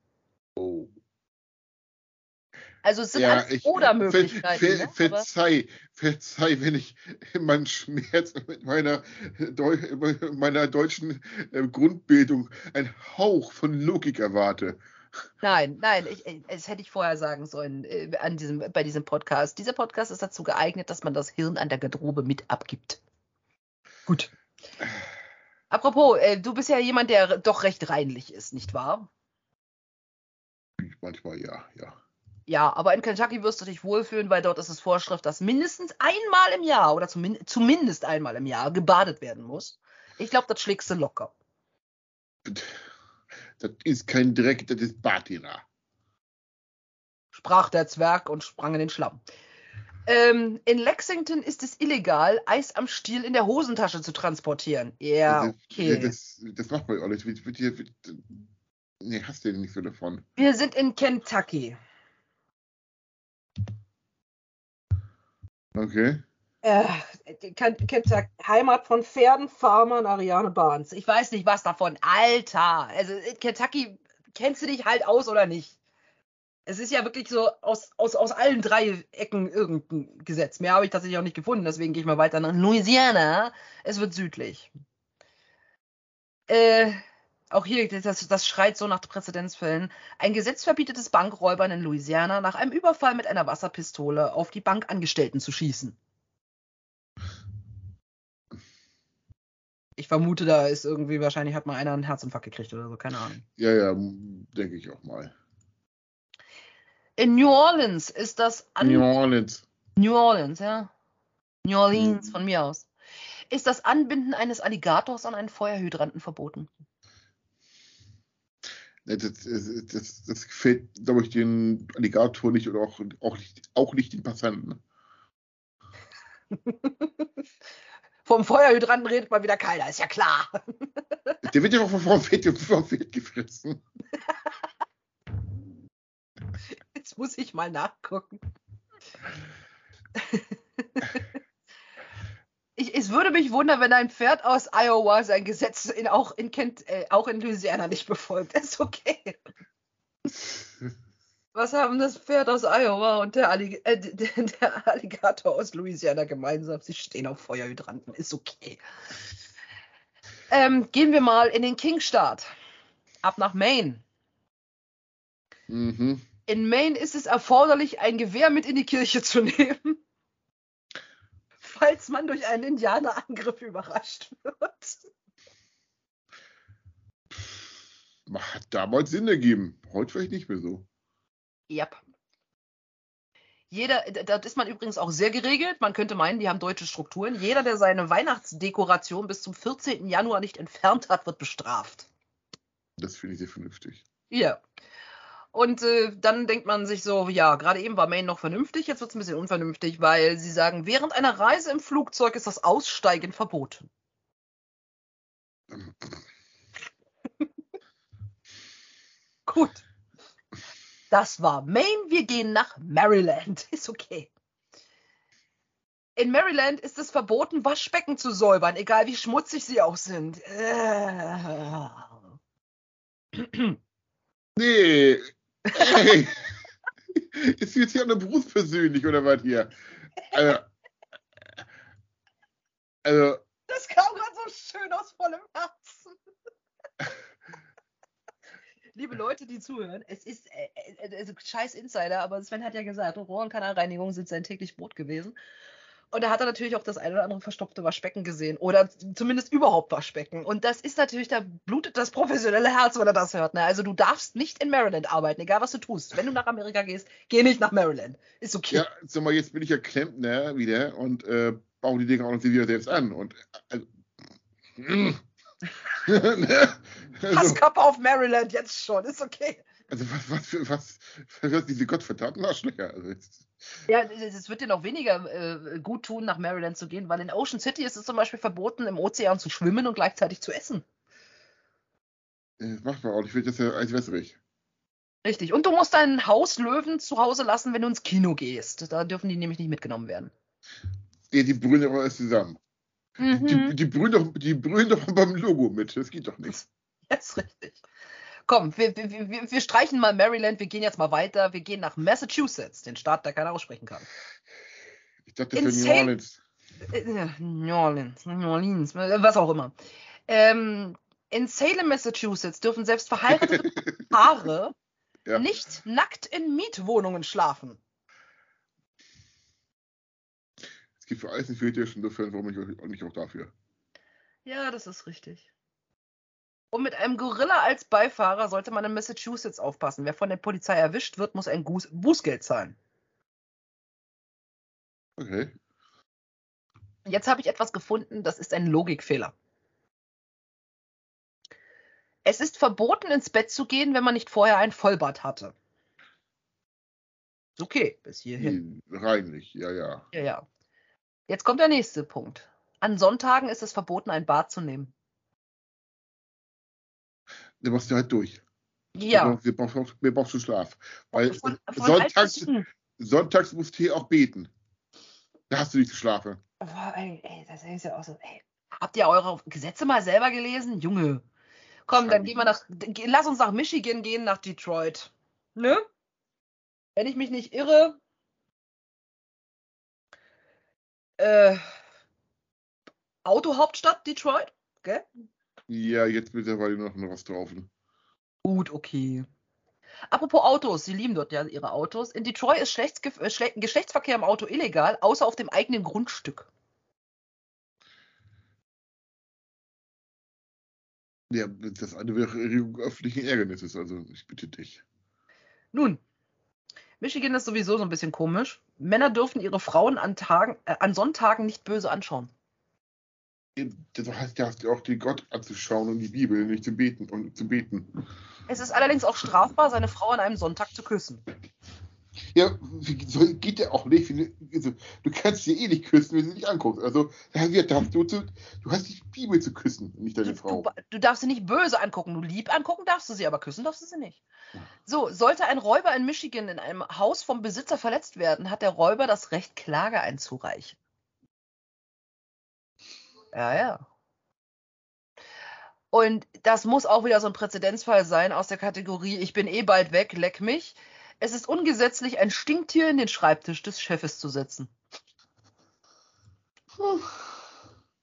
Oh. Also es sind ja, alles oder Möglichkeiten. Ver, ver, ne? verzeih, verzeih, wenn ich meinen Schmerz mit meiner, meiner deutschen äh, Grundbildung einen Hauch von Logik erwarte. Nein, nein, ich, das hätte ich vorher sagen sollen äh, an diesem, bei diesem Podcast. Dieser Podcast ist dazu geeignet, dass man das Hirn an der Garderobe mit abgibt. Gut. Apropos, äh, du bist ja jemand, der doch recht reinlich ist, nicht wahr? manchmal, ja, ja. Ja, aber in Kentucky wirst du dich wohlfühlen, weil dort ist es Vorschrift, dass mindestens einmal im Jahr oder zumin zumindest einmal im Jahr gebadet werden muss. Ich glaube, das schlägst du locker. Das ist kein Dreck, das ist Patina. Sprach der Zwerg und sprang in den Schlamm. Ähm, in Lexington ist es illegal, Eis am Stiel in der Hosentasche zu transportieren. Ja, okay. Das, das, das macht man ja auch nicht. Wird, wird, wird, nee, hast du nicht so davon. Wir sind in Kentucky. Okay. Äh, Kentucky, Heimat von Pferden, Farmern, Ariane Barnes. Ich weiß nicht was davon. Alter. Also in Kentucky kennst du dich halt aus oder nicht? Es ist ja wirklich so aus, aus, aus allen drei Ecken irgendein Gesetz. Mehr habe ich tatsächlich auch nicht gefunden, deswegen gehe ich mal weiter nach Louisiana. Es wird südlich. Äh, auch hier, das, das schreit so nach Präzedenzfällen. Ein Gesetz verbietet es Bankräubern in Louisiana, nach einem Überfall mit einer Wasserpistole auf die Bankangestellten zu schießen. Ich vermute, da ist irgendwie, wahrscheinlich hat mal einer einen Herzinfarkt gekriegt oder so, keine Ahnung. Ja, ja, denke ich auch mal. In New Orleans ist das An New Orleans. New Orleans, ja. New Orleans von mir aus. Ist das Anbinden eines Alligators an einen Feuerhydranten verboten? Das, das, das, das gefällt, glaube ich, den Alligator nicht oder auch, auch, nicht, auch nicht den Passanten. Vom Feuerhydranten redet mal wieder keiner, ist ja klar. Der wird ja auch vom Fett gefressen. Jetzt muss ich mal nachgucken. Ich, es würde mich wundern, wenn ein Pferd aus Iowa sein Gesetz in, auch, in Kent, äh, auch in Louisiana nicht befolgt. ist okay. Was haben das Pferd aus Iowa und der, Allig äh, der, Alligator aus Louisiana gemeinsam? Sie stehen auf Feuerhydranten. Ist okay. Ähm, gehen wir mal in den King-Staat. Ab nach Maine. Mhm. In Maine ist es erforderlich, ein Gewehr mit in die Kirche zu nehmen, falls man durch einen Indianerangriff überrascht wird. Hat damals Sinn ergeben. Heute vielleicht nicht mehr so. Yep. Jeder, das ist man übrigens auch sehr geregelt. Man könnte meinen, die haben deutsche Strukturen. Jeder, der seine Weihnachtsdekoration bis zum 14. Januar nicht entfernt hat, wird bestraft. Das finde ich sehr vernünftig. Ja. Und äh, dann denkt man sich so, ja, gerade eben war Maine noch vernünftig, jetzt wird es ein bisschen unvernünftig, weil sie sagen, während einer Reise im Flugzeug ist das Aussteigen verboten. Gut. Das war Maine, wir gehen nach Maryland. Ist okay. In Maryland ist es verboten, Waschbecken zu säubern, egal wie schmutzig sie auch sind. Äh. Nee, Hey, ist jetzt hier eine berufspersönlich oder was hier? Also, also das kam gerade so schön aus vollem Herzen. Liebe Leute, die zuhören, es ist äh, äh, also scheiß Insider, aber Sven hat ja gesagt, Rohr- und Kanalreinigung sind sein täglich Brot gewesen. Und da hat er natürlich auch das eine oder andere verstopfte Waschbecken gesehen. Oder zumindest überhaupt Waschbecken. Und das ist natürlich, da blutet das professionelle Herz, wenn er das hört. Ne? Also du darfst nicht in Maryland arbeiten, egal was du tust. Wenn du nach Amerika gehst, geh nicht nach Maryland. Ist okay. Ja, sag mal, jetzt bin ich ja Klempner wieder und äh, baue die Dinge auch noch wieder selbst an. Und also, ne? also, Passkappe auf Maryland jetzt schon, ist okay. Also was, was für was, was diese gottverdammten Arschlöcher. Also jetzt, ja, es wird dir noch weniger äh, gut tun, nach Maryland zu gehen, weil in Ocean City ist es zum Beispiel verboten, im Ozean zu schwimmen und gleichzeitig zu essen. Macht man auch. Ich will das ja als wässrig. Richtig. Und du musst deinen Hauslöwen zu Hause lassen, wenn du ins Kino gehst. Da dürfen die nämlich nicht mitgenommen werden. Ja, die brüllen aber erst zusammen. Mhm. Die, die, brüllen doch, die brüllen doch beim Logo mit. Das geht doch nicht. Das ist richtig. Komm, wir, wir, wir, streichen mal Maryland, wir gehen jetzt mal weiter. Wir gehen nach Massachusetts, den Staat, der keiner aussprechen kann. Ich dachte für New Orleans. Äh, New Orleans, New Orleans, was auch immer. Ähm, in Salem, Massachusetts dürfen selbst verheiratete Paare ja. nicht nackt in Mietwohnungen schlafen. Es gibt für alles einen Fetisch, insofern warum nicht, nicht auch dafür. Ja, das ist richtig. Und mit einem Gorilla als Beifahrer sollte man in Massachusetts aufpassen. Wer von der Polizei erwischt wird, muss ein Buß Bußgeld zahlen. Okay. Jetzt habe ich etwas gefunden, das ist ein Logikfehler. Es ist verboten, ins Bett zu gehen, wenn man nicht vorher ein Vollbad hatte. Ist okay, bis hierhin. Hm, Reinlich, ja, ja. Ja, ja. Jetzt kommt der nächste Punkt. An Sonntagen ist es verboten, ein Bad zu nehmen. Dann machst du halt durch. Ja. Wir brauchen, wir brauchen Schlaf. Weil Von, von sonntags, sonntags musst du hier auch beten. Da hast du nicht zu schlafen. Boah, ey, ey, das ist ja auch so. Ey, habt ihr eure Gesetze mal selber gelesen? Junge. Komm, dann gehen wir nach. Lass uns nach Michigan gehen, nach Detroit. Ne? Wenn ich mich nicht irre. Äh, Autohauptstadt Detroit? Gell? Ja, jetzt mittlerweile noch noch was drauf. Gut, okay. Apropos Autos, sie lieben dort ja ihre Autos. In Detroit ist äh, Schle Geschlechtsverkehr im Auto illegal, außer auf dem eigenen Grundstück. Ja, das eine wäre Erregung öffentlichen Ärgernisses, also ich bitte dich. Nun, Michigan ist sowieso so ein bisschen komisch. Männer dürfen ihre Frauen an, Tagen, äh, an Sonntagen nicht böse anschauen. Das heißt, du auch den Gott anzuschauen und die Bibel, nicht zu beten und zu beten. Es ist allerdings auch strafbar, seine Frau an einem Sonntag zu küssen. Ja, geht ja auch nicht. Also, du kannst sie eh nicht küssen, wenn du sie nicht anguckst. Also, darfst du, zu, du hast die Bibel zu küssen, nicht deine Frau. du, du darfst sie nicht böse angucken. Du lieb angucken darfst du sie, aber küssen darfst du sie nicht. So, sollte ein Räuber in Michigan in einem Haus vom Besitzer verletzt werden, hat der Räuber das Recht, Klage einzureichen. Ja, ja. Und das muss auch wieder so ein Präzedenzfall sein aus der Kategorie, ich bin eh bald weg, leck mich. Es ist ungesetzlich, ein Stinktier in den Schreibtisch des Chefes zu setzen.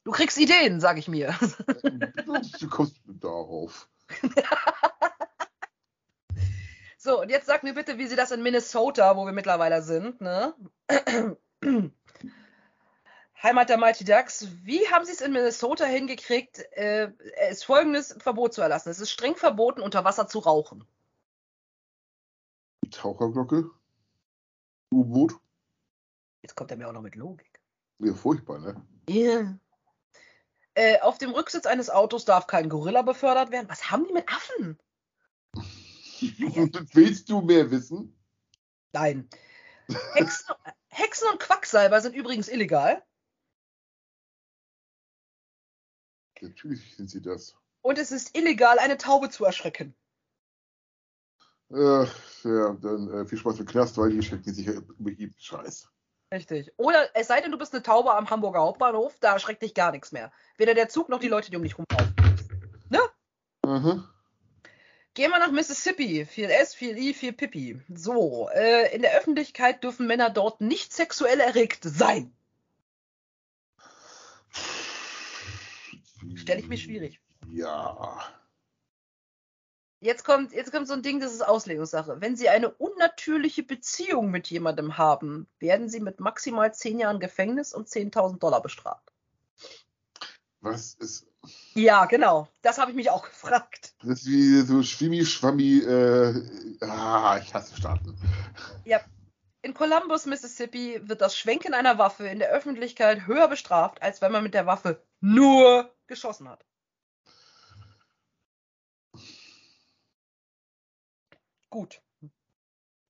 Du kriegst Ideen, sag ich mir. Du kommst darauf. So, und jetzt sag mir bitte, wie sie das in Minnesota, wo wir mittlerweile sind, ne? Heimat der Mighty Ducks. Wie haben sie es in Minnesota hingekriegt, äh, es folgendes Verbot zu erlassen? Es ist streng verboten, unter Wasser zu rauchen. Die Taucherglocke. U-Boot. Jetzt kommt er mir auch noch mit Logik. Ja, furchtbar, ne? Ja. Äh, auf dem Rücksitz eines Autos darf kein Gorilla befördert werden. Was haben die mit Affen? Willst du mehr wissen? Nein. Hexen, Hexen und Quacksalber sind übrigens illegal. Natürlich sind sie das. Und es ist illegal, eine Taube zu erschrecken. Äh, ja, dann äh, viel Spaß im Knast, weil die schrecken sich über jeden Scheiß. Richtig. Oder es sei denn, du bist eine Taube am Hamburger Hauptbahnhof, da erschreckt dich gar nichts mehr. Weder der Zug noch die Leute, die um dich rumlaufen. Ne? Aha. Gehen wir nach Mississippi. Viel S, viel I, viel Pipi. So, äh, in der Öffentlichkeit dürfen Männer dort nicht sexuell erregt sein. Stelle ich mir schwierig. Ja. Jetzt kommt, jetzt kommt so ein Ding, das ist Auslegungssache. Wenn Sie eine unnatürliche Beziehung mit jemandem haben, werden Sie mit maximal 10 Jahren Gefängnis und 10.000 Dollar bestraft. Was ist. Ja, genau. Das habe ich mich auch gefragt. Das ist wie so Schwimmi-Schwammi. Äh, ah, ich hasse Staaten. Ja. In Columbus, Mississippi wird das Schwenken einer Waffe in der Öffentlichkeit höher bestraft, als wenn man mit der Waffe nur geschossen hat. Gut.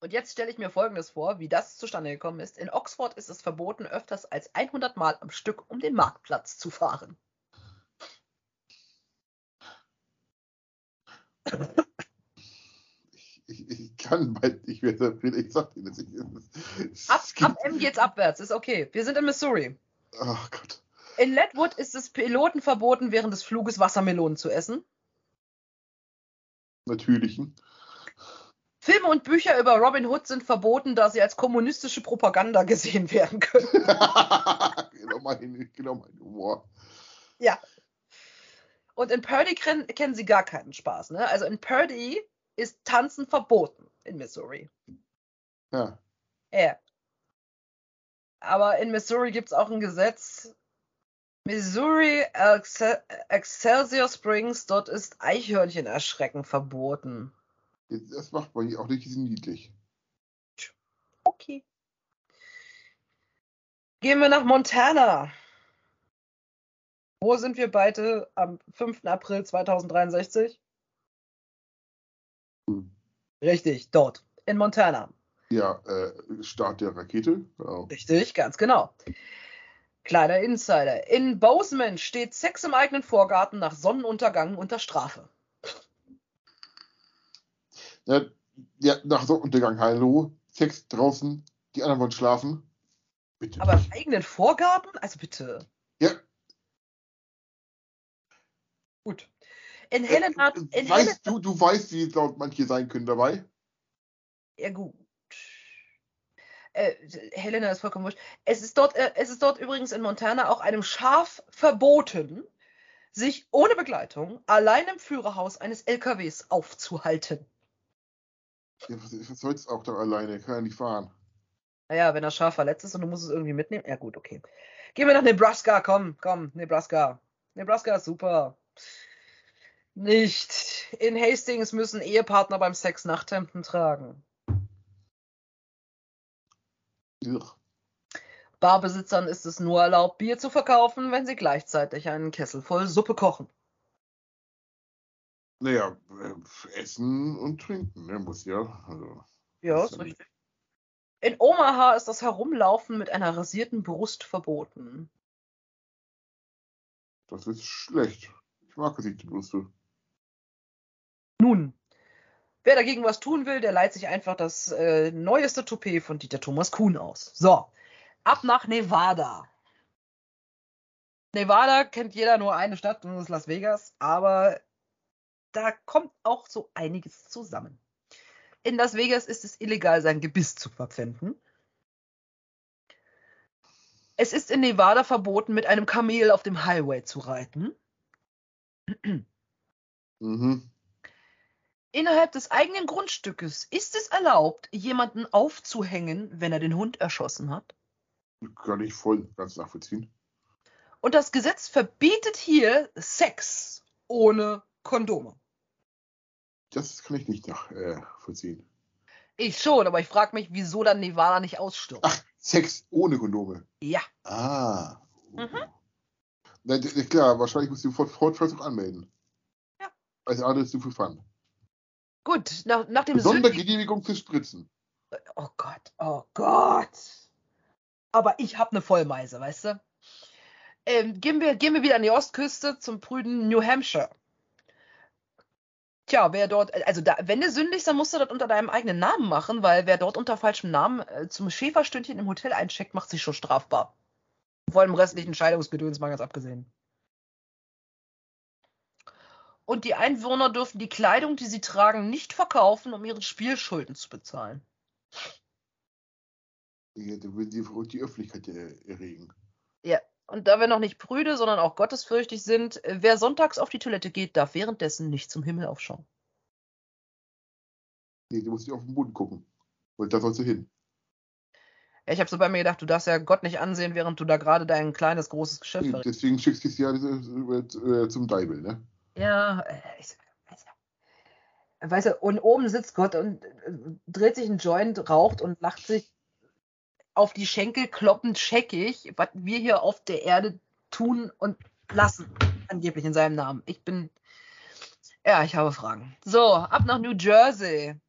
Und jetzt stelle ich mir Folgendes vor, wie das zustande gekommen ist. In Oxford ist es verboten, öfters als 100 Mal am Stück um den Marktplatz zu fahren. Ich, ich kann bald nicht mehr dafür. Ich sag dir das. Ich, es, Ab, ab M geht's abwärts, ist okay. Wir sind in Missouri. Ach Gott. In Ledwood ist es Piloten verboten, während des Fluges Wassermelonen zu essen. Natürlichen. Filme und Bücher über Robin Hood sind verboten, da sie als kommunistische Propaganda gesehen werden können. genau, mein, genau mein Humor. Ja. Und in Purdy kennen, kennen sie gar keinen Spaß. Ne? Also in Purdy ist Tanzen verboten in Missouri. Ja. Ja. Aber in Missouri gibt es auch ein Gesetz, Missouri Excel Excelsior Springs, dort ist Eichhörnchenerschrecken verboten. Das macht man auch nicht so niedlich. Okay. Gehen wir nach Montana. Wo sind wir beide am 5. April 2063? Hm. Richtig, dort, in Montana. Ja, äh, Start der Rakete. Genau. Richtig, ganz genau. Kleiner Insider. In Bozeman steht Sex im eigenen Vorgarten nach Sonnenuntergang unter Strafe. Ja, ja, nach Sonnenuntergang, hallo. Sex draußen, die anderen wollen schlafen. Bitte. Aber im eigenen Vorgarten? Also bitte. Ja. Gut. In Helena. Äh, weißt du, du weißt, wie laut manche sein können dabei? ja, gut. Äh, Helena ist vollkommen wurscht. Es ist, dort, äh, es ist dort übrigens in Montana auch einem Schaf verboten, sich ohne Begleitung allein im Führerhaus eines LKWs aufzuhalten. Ja, was, soll's auch da alleine? Kann ja nicht fahren. Naja, wenn das Schaf verletzt ist und du musst es irgendwie mitnehmen. Ja, gut, okay. Gehen wir nach Nebraska, komm, komm, Nebraska. Nebraska ist super. Nicht. In Hastings müssen Ehepartner beim Sex Nachthemden tragen. Ugh. Barbesitzern ist es nur erlaubt, Bier zu verkaufen, wenn sie gleichzeitig einen Kessel voll Suppe kochen. Naja, äh, essen und trinken, ne, muss ja. Also, Ja, ist richtig. In Omaha ist das Herumlaufen mit einer rasierten Brust verboten. Das ist schlecht. Ich mag die Brüste. Nun, wer dagegen was tun will, der leiht sich einfach das äh, neueste Toupet von Dieter Thomas Kuhn aus. So, ab nach Nevada. Nevada kennt jeder nur eine Stadt, und das ist Las Vegas, aber da kommt auch so einiges zusammen. In Las Vegas ist es illegal, sein Gebiss zu verpfänden. Es ist in Nevada verboten, mit einem Kamel auf dem Highway zu reiten. Mhm. Innerhalb des eigenen Grundstückes ist es erlaubt, jemanden aufzuhängen, wenn er den Hund erschossen hat. Kann ich voll ganz nachvollziehen. Und das Gesetz verbietet hier Sex ohne Kondome. Das kann ich nicht nachvollziehen. Ich schon, aber ich frage mich, wieso dann Nevada nicht ausstirbt. Ach, Sex ohne Kondome. Ja, Ah. Mhm. Na, klar, wahrscheinlich musst du sofort Fortpflanzung anmelden. Ja. Als alles zu viel Fun. Gut, nach, nach dem. Sondergenehmigung für Spritzen. Oh Gott, oh Gott. Aber ich habe eine Vollmeise, weißt du? Ähm, gehen, wir, gehen wir wieder an die Ostküste zum prüden New Hampshire. Tja, wer dort, also da, wenn du sündigst, dann musst du das unter deinem eigenen Namen machen, weil wer dort unter falschem Namen äh, zum Schäferstündchen im Hotel eincheckt, macht sich schon strafbar. Von dem restlichen Scheidungsgedöns mal ganz abgesehen. Und die Einwohner dürfen die Kleidung, die sie tragen, nicht verkaufen, um ihre Spielschulden zu bezahlen. Ja, Da will die, die Öffentlichkeit erregen. Und da wir noch nicht prüde, sondern auch gottesfürchtig sind, äh, wer sonntags auf die Toilette geht, darf währenddessen nicht zum Himmel aufschauen. Nee, du musst nicht auf den Boden gucken. Und da sollst du hin. Ja, ich habe so bei mir gedacht, du darfst ja Gott nicht ansehen, während du da gerade dein kleines, großes Geschäft Nee, verrichtest. deswegen schickst du es ja äh, zum Deibel, ne? Ja, äh, ich, weißt du, und oben sitzt Gott und äh, dreht sich einen Joint, raucht und lacht sich auf die Schenkel kloppend scheckig, was wir hier auf der Erde tun und lassen, angeblich in seinem Namen. Ich bin, ja, ich habe Fragen. So, ab nach New Jersey.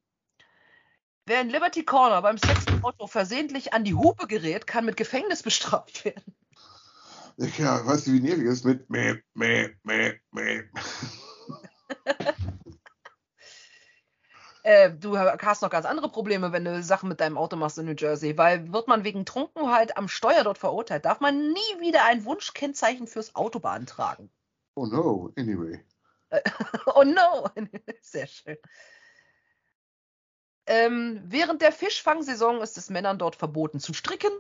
Wer in Liberty Corner beim im Auto versehentlich an die Hupe gerät, kann mit Gefängnis bestraft werden. Ja, weißt du, wie nervig es ist mit meh, meh, meh, meh. Äh, du hast noch ganz andere Probleme, wenn du Sachen mit deinem Auto machst in New Jersey, weil wird man wegen Trunkenheit am Steuer dort verurteilt, darf man nie wieder ein Wunschkennzeichen fürs Auto beantragen. Oh no, anyway. Oh no! Sehr schön. Ähm, während der Fischfangsaison ist es Männern dort verboten zu stricken.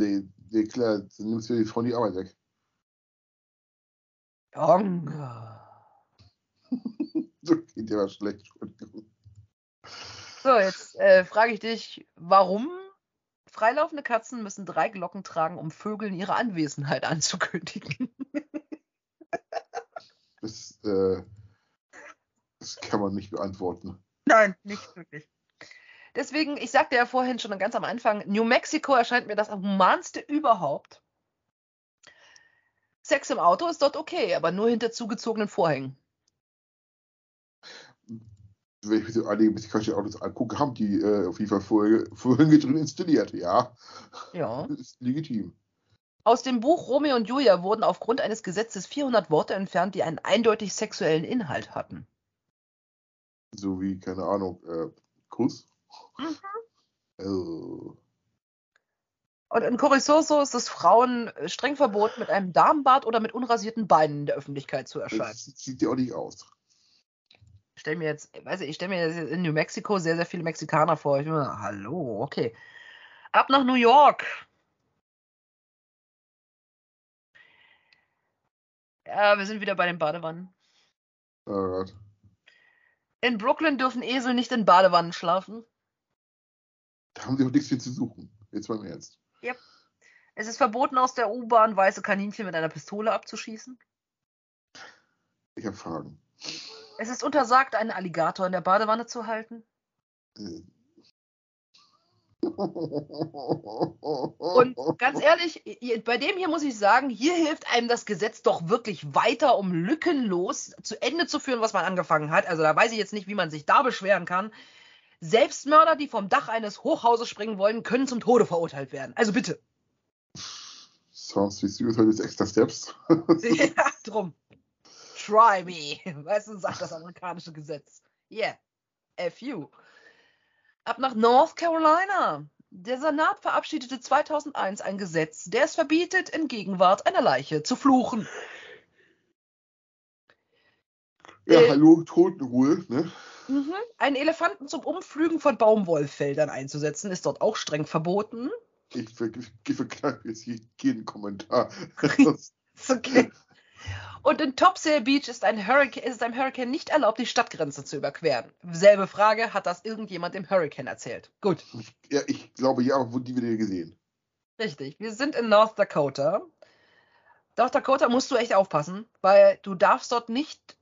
Nee, nee, klar, dann nimmst du die Frau die Arbeit weg. Junge. So geht ja was schlecht. So, jetzt äh, frage ich dich, warum Freilaufende Katzen müssen drei Glocken tragen, um Vögeln ihre Anwesenheit anzukündigen. Das, äh, das kann man nicht beantworten. Nein, nicht wirklich. Deswegen, ich sagte ja vorhin schon ganz am Anfang, New Mexico erscheint mir das humanste überhaupt. Sex im Auto ist dort okay, aber nur hinter zugezogenen Vorhängen. Wenn ich mir so einige mexikanischen Autos angucke, haben die äh, auf jeden Fall Vorhänge drin installiert, ja. Ja. Das ist legitim. Aus dem Buch Romeo und Julia wurden aufgrund eines Gesetzes 400 Worte entfernt, die einen eindeutig sexuellen Inhalt hatten. So wie, keine Ahnung, äh, Kuss. Mhm. Oh. Und in Corisoso ist es Frauen äh, streng verboten, mit einem Damenbart oder mit unrasierten Beinen in der Öffentlichkeit zu erscheinen. Das sieht ja auch nicht aus. Ich stelle mir jetzt, weiß ich, ich stelle mir jetzt in New Mexico sehr, sehr viele Mexikaner vor. Ich bin mir, hallo, okay. Ab nach New York. Ja, wir sind wieder bei den Badewannen. Oh Gott. In Brooklyn dürfen Esel nicht in Badewannen schlafen. Da haben sie auch nichts hier zu suchen. Jetzt mal im Ernst. Yep. Es ist verboten, aus der U-Bahn weiße Kaninchen mit einer Pistole abzuschießen. Ich habe Fragen. Es ist untersagt, einen Alligator in der Badewanne zu halten. Äh. Und ganz ehrlich, bei dem hier muss ich sagen, hier hilft einem das Gesetz doch wirklich weiter, um lückenlos zu Ende zu führen, was man angefangen hat. Also da weiß ich jetzt nicht, wie man sich da beschweren kann. Selbstmörder, die vom Dach eines Hochhauses springen wollen, können zum Tode verurteilt werden. Also bitte. Sounds wie Suicide is Extra Steps. ja, drum. Try me. Weißt du, sagt das amerikanische Gesetz. Yeah. FU. Ab nach North Carolina. Der Senat verabschiedete 2001 ein Gesetz, der es verbietet, in Gegenwart einer Leiche zu fluchen. ja, Äh. hallo, Totenruhe, ne? Mhm. Einen Elefanten zum Umpflügen von Baumwollfeldern einzusetzen, ist dort auch streng verboten. Ich, ver ich verkneife jetzt jeden Kommentar. Ist okay. Und in Topsail Beach ist, ein Hurricane, ist einem Hurricane nicht erlaubt, die Stadtgrenze zu überqueren. Selbe Frage, hat das irgendjemand dem Hurricane erzählt? Gut, ja, ich glaube, ja, aber wo die wieder gesehen? richtig. Wir sind in North Dakota. North Dakota musst du echt aufpassen, weil du darfst dort nicht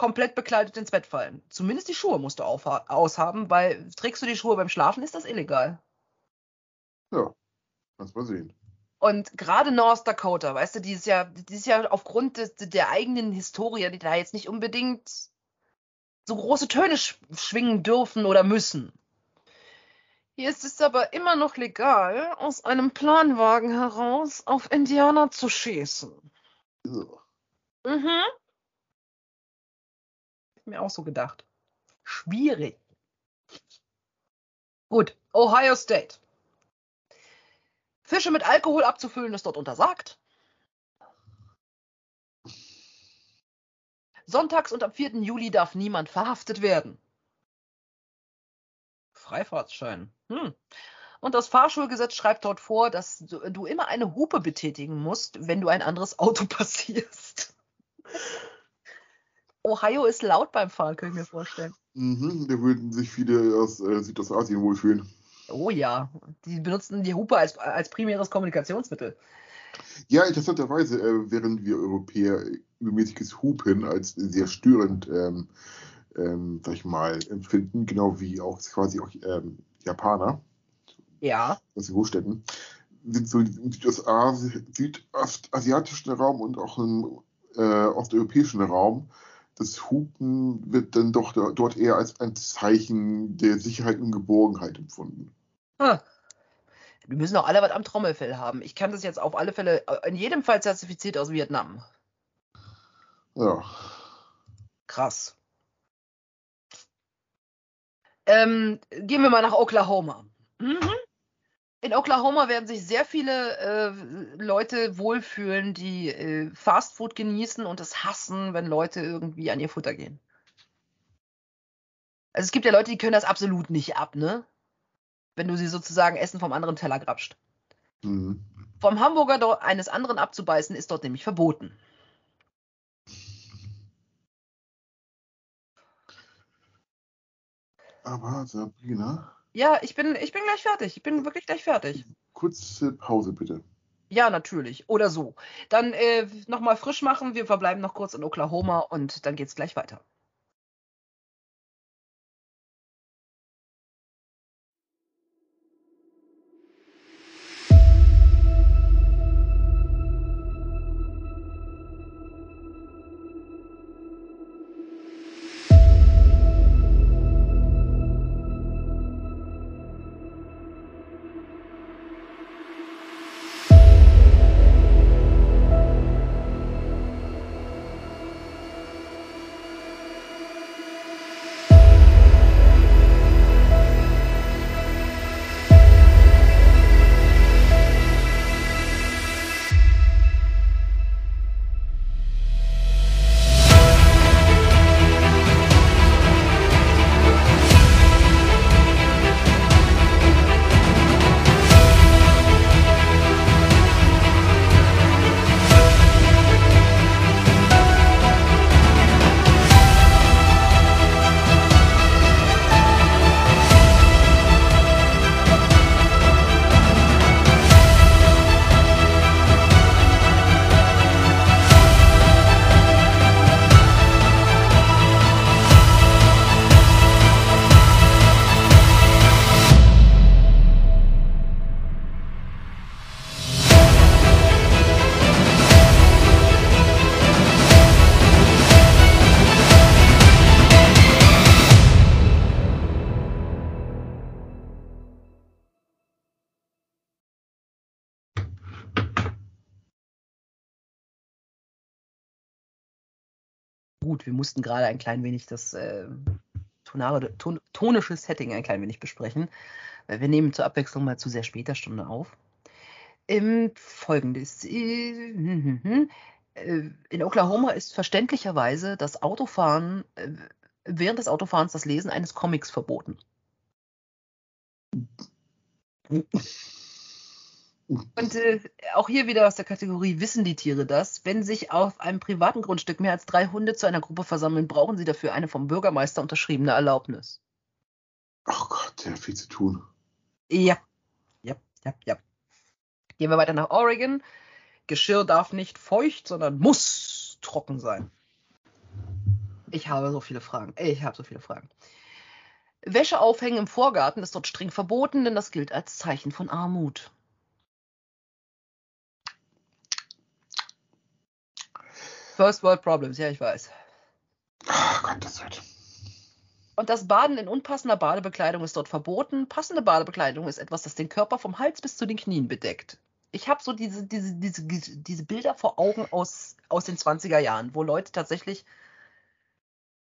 komplett bekleidet ins Bett fallen. Zumindest die Schuhe musst du aushaben, weil trägst du die Schuhe beim Schlafen, ist das illegal. Ja, kannst mal sehen. Und gerade North Dakota, weißt du, die ist ja, die ist ja aufgrund des, der eigenen Historie, die da jetzt nicht unbedingt so große Töne sch schwingen dürfen oder müssen. Hier ist es aber immer noch legal, aus einem Planwagen heraus auf Indianer zu schießen. Ugh. Mhm. Mir auch so gedacht. Schwierig. Gut, Ohio State. Fische mit Alkohol abzufüllen ist dort untersagt. Sonntags und am 4. Juli darf niemand verhaftet werden. Freifahrtschein. Hm. Und das Fahrschulgesetz schreibt dort vor, dass du, du immer eine Hupe betätigen musst, wenn du ein anderes Auto passierst. Ohio ist laut beim Fahren, kann ich mir vorstellen. Mhm, da würden sich viele aus äh, Südostasien wohlfühlen. Oh ja, die benutzen die Hupe als, als primäres Kommunikationsmittel. Ja, interessanterweise, äh, während wir Europäer übermäßiges Hupen als sehr störend, ähm, ähm, sag ich mal, empfinden, genau wie auch quasi auch ähm, Japaner, Ja, aus den Großstädten, sind so im Südostasi südostasiatischen Raum und auch im äh, osteuropäischen Raum das Hupen wird dann doch dort eher als ein Zeichen der Sicherheit und Geborgenheit empfunden. Ha. Wir müssen auch alle was am Trommelfell haben. Ich kann das jetzt auf alle Fälle äh, in jedem Fall zertifiziert aus Vietnam. Ja. Krass. Ähm, gehen wir mal nach Oklahoma. Mhm. In Oklahoma werden sich sehr viele äh, Leute wohlfühlen, die äh, Fastfood genießen und es hassen, wenn Leute irgendwie an ihr Futter gehen. Also es gibt ja Leute, die können das absolut nicht ab, ne? Wenn du sie sozusagen Essen vom anderen Teller grapscht. Mhm. Vom Hamburger eines anderen abzubeißen ist dort nämlich verboten. Aber Sabrina, Ja, ich bin, ich bin gleich fertig. Ich bin wirklich gleich fertig. Kurze Pause bitte. Ja, natürlich. Oder so. Dann äh, nochmal frisch machen. Wir verbleiben noch kurz in Oklahoma und dann geht's gleich weiter. Gut, wir mussten gerade ein klein wenig das äh, tonare, ton, tonische Setting ein klein wenig besprechen, weil wir nehmen zur Abwechslung mal zu sehr später Stunde auf. Ähm, Folgendes. Äh, hm, hm, hm. äh, in Oklahoma ist verständlicherweise das Autofahren, äh, während des Autofahrens das Lesen eines Comics verboten. Und äh, auch hier wieder aus der Kategorie wissen die Tiere das. Wenn sich auf einem privaten Grundstück mehr als drei Hunde zu einer Gruppe versammeln, brauchen sie dafür eine vom Bürgermeister unterschriebene Erlaubnis. Ach Gott, der hat viel zu tun. Ja, ja, ja, ja. Gehen wir weiter nach Oregon. Geschirr darf nicht feucht, sondern muss trocken sein. Ich habe so viele Fragen. Ich habe so viele Fragen. Wäsche aufhängen im Vorgarten ist dort streng verboten, denn das gilt als Zeichen von Armut. First World Problems, ja, ich weiß. Ach Gott, das wird. Und das Baden in unpassender Badebekleidung ist dort verboten. Passende Badebekleidung ist etwas, das den Körper vom Hals bis zu den Knien bedeckt. Ich habe so diese, diese, diese, diese Bilder vor Augen aus, aus den 20er Jahren, wo Leute tatsächlich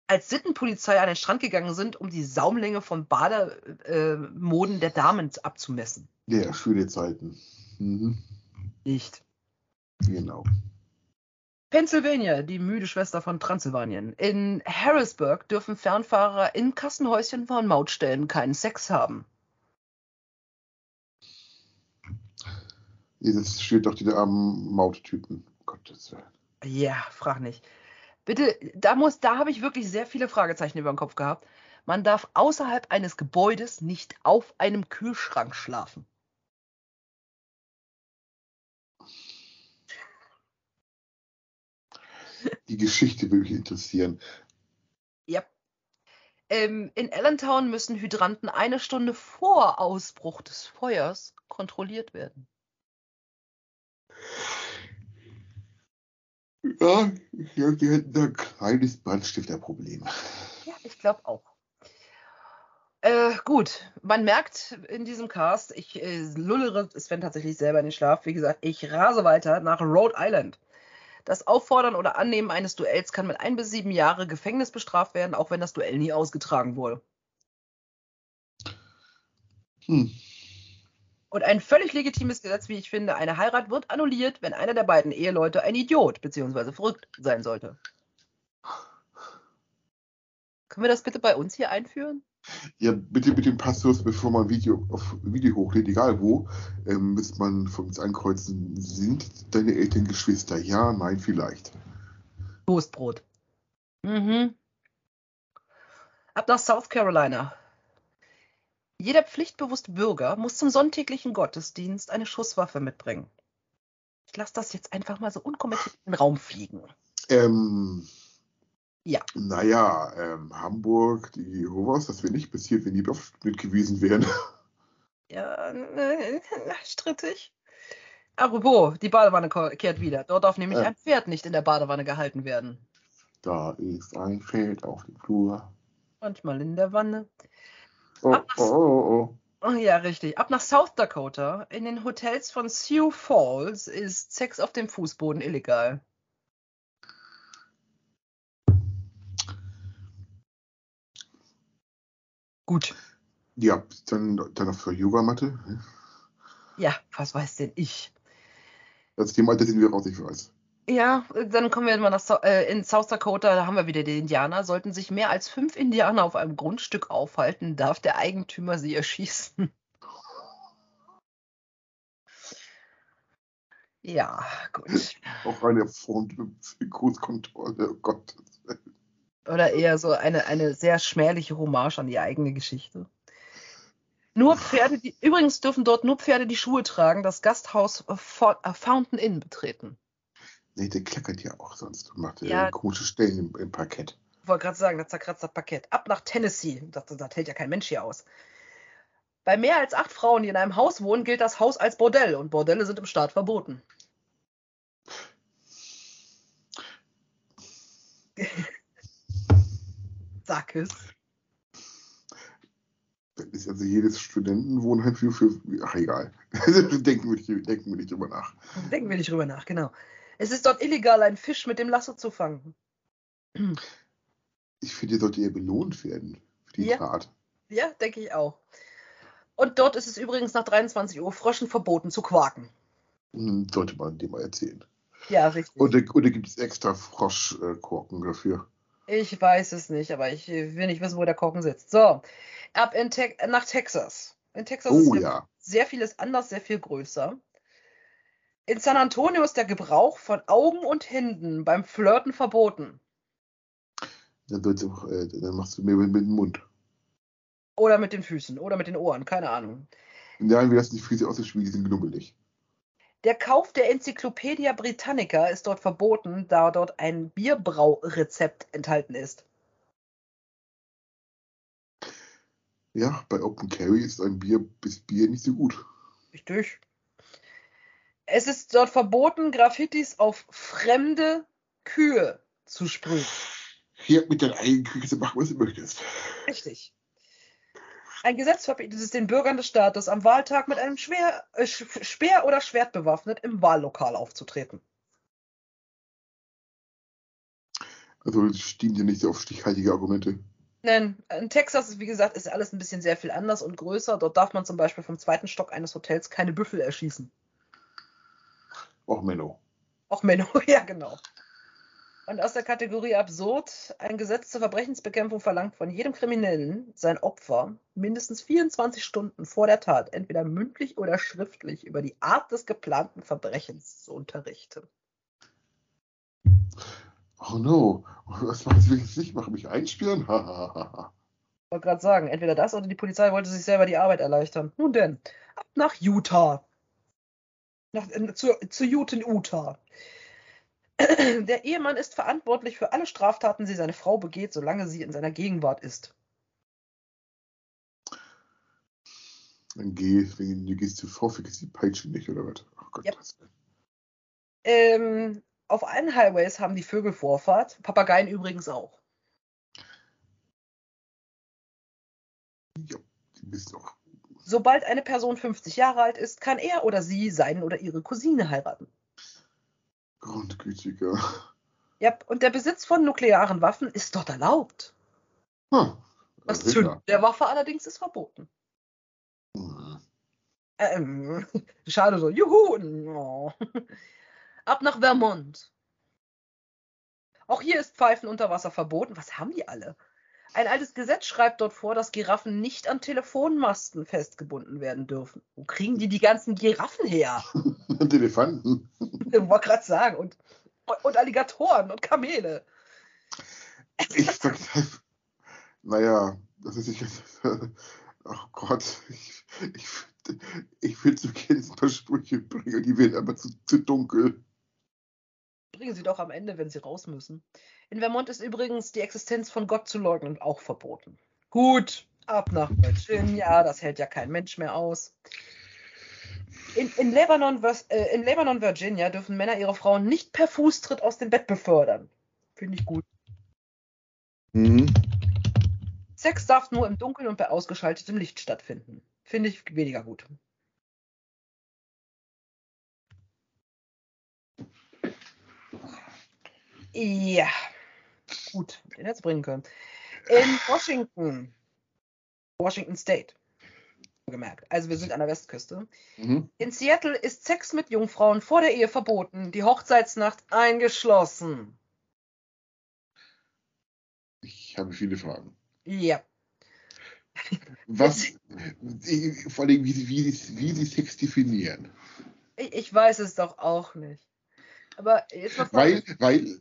als Sittenpolizei an den Strand gegangen sind, um die Saumlänge von Bademoden äh, der Damen abzumessen. Ja, schöne Zeiten. Mhm. Nicht. Genau. Pennsylvania, die müde Schwester von Transsilvanien. In Harrisburg dürfen Fernfahrer in Kassenhäuschen von Mautstellen keinen Sex haben. Das steht doch die armen Mauttypen. Gottes Willen. Ja, frag nicht. Bitte, da muss, da habe ich wirklich sehr viele Fragezeichen über den Kopf gehabt. Man darf außerhalb eines Gebäudes nicht auf einem Kühlschrank schlafen. Die Geschichte würde mich interessieren. Ja. Ähm, in Allentown müssen Hydranten eine Stunde vor Ausbruch des Feuers kontrolliert werden. Ja, ich glaube, die hätten da ein kleines Brandstifterproblem. Ja, ich glaube auch. Äh, gut, man merkt in diesem Cast, ich äh, lullere Sven tatsächlich selber in den Schlaf. Wie gesagt, ich rase weiter nach Rhode Island. Das Auffordern oder Annehmen eines Duells kann mit ein bis sieben Jahre Gefängnis bestraft werden, auch wenn das Duell nie ausgetragen wurde. Hm. Und ein völlig legitimes Gesetz, wie ich finde, eine Heirat wird annulliert, wenn einer der beiden Eheleute ein Idiot bzw. verrückt sein sollte. Können wir das bitte bei uns hier einführen? Ja, bitte mit dem Passus, bevor man Video auf Video hochlädt, egal wo, ähm, müsste man von uns ankreuzen, sind deine Eltern Geschwister? Ja, nein, vielleicht. Toastbrot. Mhm. Ab nach South Carolina. Jeder pflichtbewusste Bürger muss zum sonntäglichen Gottesdienst eine Schusswaffe mitbringen. Ich lasse das jetzt einfach mal so unkommentiert in den Raum fliegen. Ähm, Ja. Naja, ähm, Hamburg, die Jehovas, das wäre nicht passiert, wenn die bewaffnet gewesen wären. Ja, äh, strittig. Apropos, die Badewanne kehrt wieder. Dort darf nämlich Ja. ein Pferd nicht in der Badewanne gehalten werden. Da ist ein Feld auf dem Flur. Manchmal in der Wanne. Oh, Ach, oh, oh, Oh, ja, richtig. Ab nach South Dakota. In den Hotels von Sioux Falls ist Sex auf dem Fußboden illegal. Gut. Ja, dann, dann auf der Yogamatte. Ja, was weiß denn ich? Das Thema Alter sind wir raus, ich weiß. Ja, dann kommen wir mal nach äh, in South Dakota, da haben wir wieder die Indianer. Sollten sich mehr als fünf Indianer auf einem Grundstück aufhalten, darf der Eigentümer sie erschießen. Ja, gut. Auch eine der Großkontrolle, oh Gott. Oder eher so eine, eine sehr schmähliche Hommage an die eigene Geschichte. Nur Pferde, die, übrigens dürfen dort nur Pferde, die Schuhe tragen, das Gasthaus äh, Fo- äh, Fountain Inn betreten. Nee, der klackert ja auch sonst und macht Ja. ja. große Stellen im, im Parkett. Ich wollte gerade sagen, das zerkratzt das Parkett. Ab nach Tennessee. Das, das hält ja kein Mensch hier aus. Bei mehr als acht Frauen, die in einem Haus wohnen, gilt das Haus als Bordell und Bordelle sind im Staat verboten. Sag es. Das ist also jedes Studentenwohnheim für, für ach egal. denken, wir nicht, denken wir nicht drüber nach. Denken wir nicht drüber nach, genau. Es ist dort illegal, einen Fisch mit dem Lasso zu fangen. Ich finde, ihr sollte eher belohnt werden für die Ja. Tat. Ja, denke ich auch. Und dort ist es übrigens nach 23 Uhr Fröschen verboten zu quaken. Hm, Sollte man dem mal erzählen. Ja, richtig. Oder, oder gibt es extra Froschkorken dafür? Ich weiß es nicht, aber ich will nicht wissen, wo der Korken sitzt. So, ab Te nach Texas. In Texas Oh ist ja. sehr vieles anders, sehr viel größer. In San Antonio ist der Gebrauch von Augen und Händen beim Flirten verboten. Dann, äh, dann machst du mehr mit, mit dem Mund. Oder mit den Füßen oder mit den Ohren, keine Ahnung. Nein, wir lassen die Füße aus dem Spiel, die sind knubbelig. Der Kauf der Enzyklopädia Britannica ist dort verboten, da dort ein Bierbraurezept enthalten ist. Ja, bei Open Carry ist ein Bier bis Bier nicht so gut. Richtig. Es ist dort verboten, Graffitis auf fremde Kühe zu sprühen. Hier mit deiner eigenen Küche zu machen, was du möchtest. Richtig. Ein Gesetz verbietet es den Bürgern des Staates, am Wahltag mit einem Schwer, äh, Speer oder Schwert bewaffnet im Wahllokal aufzutreten. Also stehen dir nicht auf stichhaltige Argumente. Denn in Texas, ist, wie gesagt, ist alles ein bisschen sehr viel anders und größer. Dort darf man zum Beispiel vom zweiten Stock eines Hotels keine Büffel erschießen. Auch Menno. Auch Menno, ja genau. Und aus der Kategorie absurd, ein Gesetz zur Verbrechensbekämpfung verlangt von jedem Kriminellen sein Opfer mindestens 24 Stunden vor der Tat entweder mündlich oder schriftlich über die Art des geplanten Verbrechens zu unterrichten. Oh no. Was ich es nicht mache? Mich einsperren? Hahaha. Ich wollte gerade sagen, entweder das oder die Polizei wollte sich selber die Arbeit erleichtern. Nun denn, ab nach Utah. Nach, äh, zu, zu Utah. Der Ehemann ist verantwortlich für alle Straftaten, die seine Frau begeht, solange sie in seiner Gegenwart ist. Dann geh, wenn du gehst zu Frau, vergiss die Peitsche nicht, oder was? Oh Gott. Yep. Ähm, auf allen Highways haben die Vögel Vorfahrt, Papageien übrigens auch. Ja, die bist doch. Sobald eine Person 50 Jahre alt ist, kann er oder sie seinen oder ihre Cousine heiraten. Grundgütiger. Ja, und der Besitz von nuklearen Waffen ist dort erlaubt. Hm. Das Zünden der Waffe allerdings ist verboten. Hm. Ähm, schade so. Juhu! Oh. Ab nach Vermont. Auch hier ist Pfeifen unter Wasser verboten. Was haben die alle? Ein altes Gesetz schreibt dort vor, dass Giraffen nicht an Telefonmasten festgebunden werden dürfen. Wo kriegen die die ganzen Giraffen her? Und Elefanten. Ich wollte gerade sagen. Und, und Alligatoren und Kamele. Ich sag. Naja, das ist nicht. Oh Gott, ich, ich, ich will ein paar Sprüche bringen, die werden aber zu, zu dunkel. Bringen sie doch am Ende, wenn sie raus müssen. In Vermont ist übrigens die Existenz von Gott zu leugnen auch verboten. Gut, ab nach Virginia, das hält ja kein Mensch mehr aus. In, in, Lebanon, äh, in Lebanon, Virginia dürfen Männer ihre Frauen nicht per Fußtritt aus dem Bett befördern. Finde ich gut. Mhm. Sex darf nur im Dunkeln und bei ausgeschaltetem Licht stattfinden. Finde ich weniger gut. Ja, gut, den hätte bringen können. In Washington, Washington State, gemerkt. Also wir sind an der Westküste. Mhm. In Seattle ist Sex mit Jungfrauen vor der Ehe verboten, die Hochzeitsnacht eingeschlossen. Ich habe viele Fragen. Ja. Was, vor allem, wie sie, wie, wie sie Sex definieren. Ich, ich, weiß es doch auch nicht. Aber jetzt mal Weil, weil,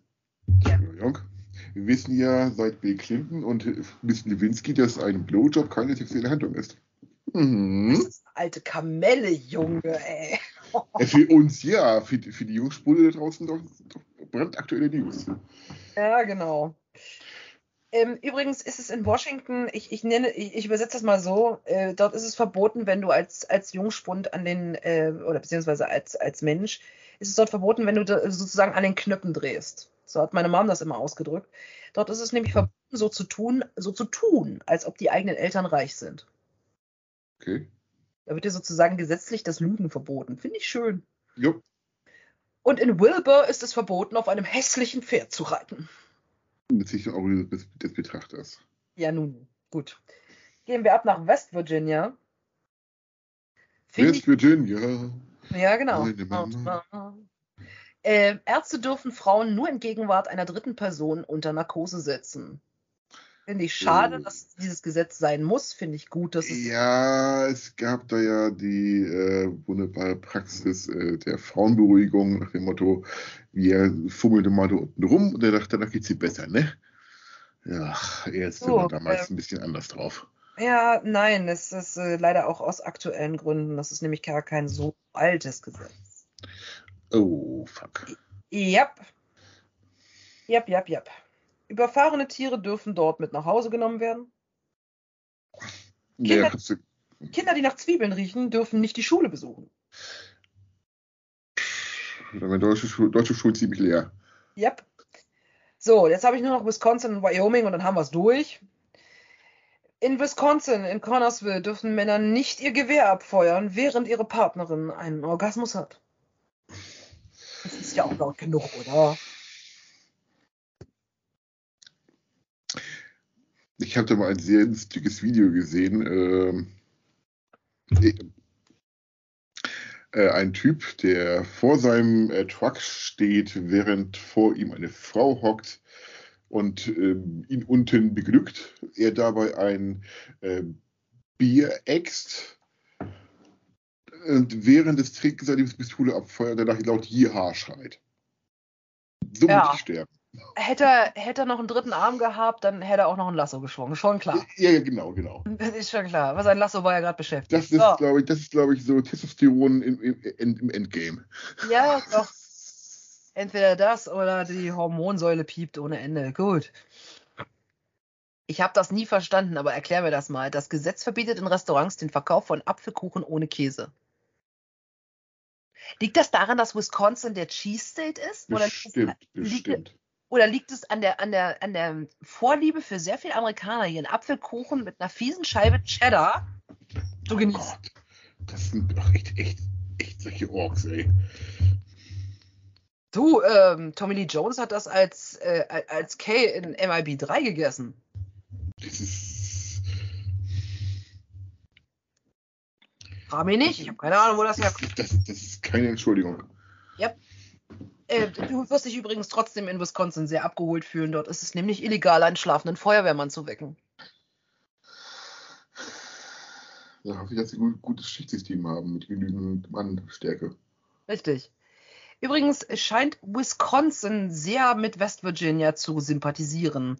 ja. wir wissen ja seit Bill Clinton und Miss Lewinsky, dass ein Blowjob keine sexuelle Handlung ist. Mhm. Das ist eine alte Kamelle, Junge, ey. Für uns ja, für, für die Jungspule da draußen doch, doch brandaktuelle News. Ja, genau. Ähm, übrigens ist es in Washington, ich, ich nenne, ich, ich übersetze das mal so, äh, dort ist es verboten, wenn du als, als Jungspund an den, äh, oder beziehungsweise als, als Mensch, ist es dort verboten, wenn du sozusagen an den Knöpfen drehst. So hat meine Mom das immer ausgedrückt. Dort ist es nämlich verboten, so zu tun, so zu tun, als ob die eigenen Eltern reich sind. Okay. Da wird dir sozusagen gesetzlich das Lügen verboten. Finde ich schön. Jo. Und in Wilbur ist es verboten, auf einem hässlichen Pferd zu reiten. Mit Sicht auch des, des Betrachters. Ja, nun, gut. Gehen wir ab nach West Virginia. Find West Virginia. Ja, genau. Äh, Ärzte dürfen Frauen nur in Gegenwart einer dritten Person unter Narkose setzen. Finde ich schade, dass dieses Gesetz sein muss. Finde ich gut, dass es. Ja, es gab da ja die äh, wunderbare Praxis äh, der Frauenberuhigung nach dem Motto, wir fummeln mal da unten rum und er dachte, danach geht sie besser, ne? Ja, Ärzte so, waren damals äh, ein bisschen anders drauf. Ja, nein, es ist äh, leider auch aus aktuellen Gründen. Das ist nämlich gar kein so altes Gesetz. Oh, fuck. Yep. Yep, yep, yep. Überfahrene Tiere dürfen dort mit nach Hause genommen werden. Kinder, ja, Kinder, die nach Zwiebeln riechen, dürfen nicht die Schule besuchen. Wäre deutsche, Schule, deutsche Schule ziemlich leer. Yep. So, jetzt habe ich nur noch Wisconsin und Wyoming und dann haben wir es durch. In Wisconsin, in Connorsville, dürfen Männer nicht ihr Gewehr abfeuern, während ihre Partnerin einen Orgasmus hat. Das ist ja auch laut genug, oder? Ich da mal ein sehr lustiges Video gesehen. Ähm, äh, ein Typ, der vor seinem äh, Truck steht, während vor ihm eine Frau hockt und äh, ihn unten beglückt. Er dabei ein äh, Bier äxt und während des Trinkens seine Pistole abfeuert und danach laut Jiha schreit. So ja. muss ich sterben. Hätte er, hätte er noch einen dritten Arm gehabt, dann hätte er auch noch ein Lasso geschwungen. Schon klar. Ja, ja genau, genau. Das ist schon klar. Aber sein Lasso war ja gerade beschäftigt. Das ist, so. glaube ich, das ist, glaube ich, so Testosteron im, im, im Endgame. Ja, doch. Entweder das oder die Hormonsäule piept ohne Ende. Gut. Ich habe das nie verstanden, aber erklär mir das mal. Das Gesetz verbietet in Restaurants den Verkauf von Apfelkuchen ohne Käse. Liegt das daran, dass Wisconsin der Cheese State ist? Bestimmt, bestimmt. Oder liegt es an der, an der, an der Vorliebe für sehr viele Amerikaner, hier einen Apfelkuchen mit einer fiesen Scheibe Cheddar zu oh genießen? Gott, das sind doch echt, echt, echt solche Orks, ey. Du, ähm, Tommy Lee Jones hat das als, äh, als Kay in MIB 3 gegessen. Das ist. Frag mich nicht, ich habe keine Ahnung, wo das herkommt. Das, das ist keine Entschuldigung. Ja. Äh, du wirst dich übrigens trotzdem in Wisconsin sehr abgeholt fühlen. Dort ist es nämlich illegal, einen schlafenden Feuerwehrmann zu wecken. Ja, hoffe ich, dass sie ein gutes Schichtsystem haben mit genügend Mannstärke. Richtig. Übrigens scheint Wisconsin sehr mit West Virginia zu sympathisieren.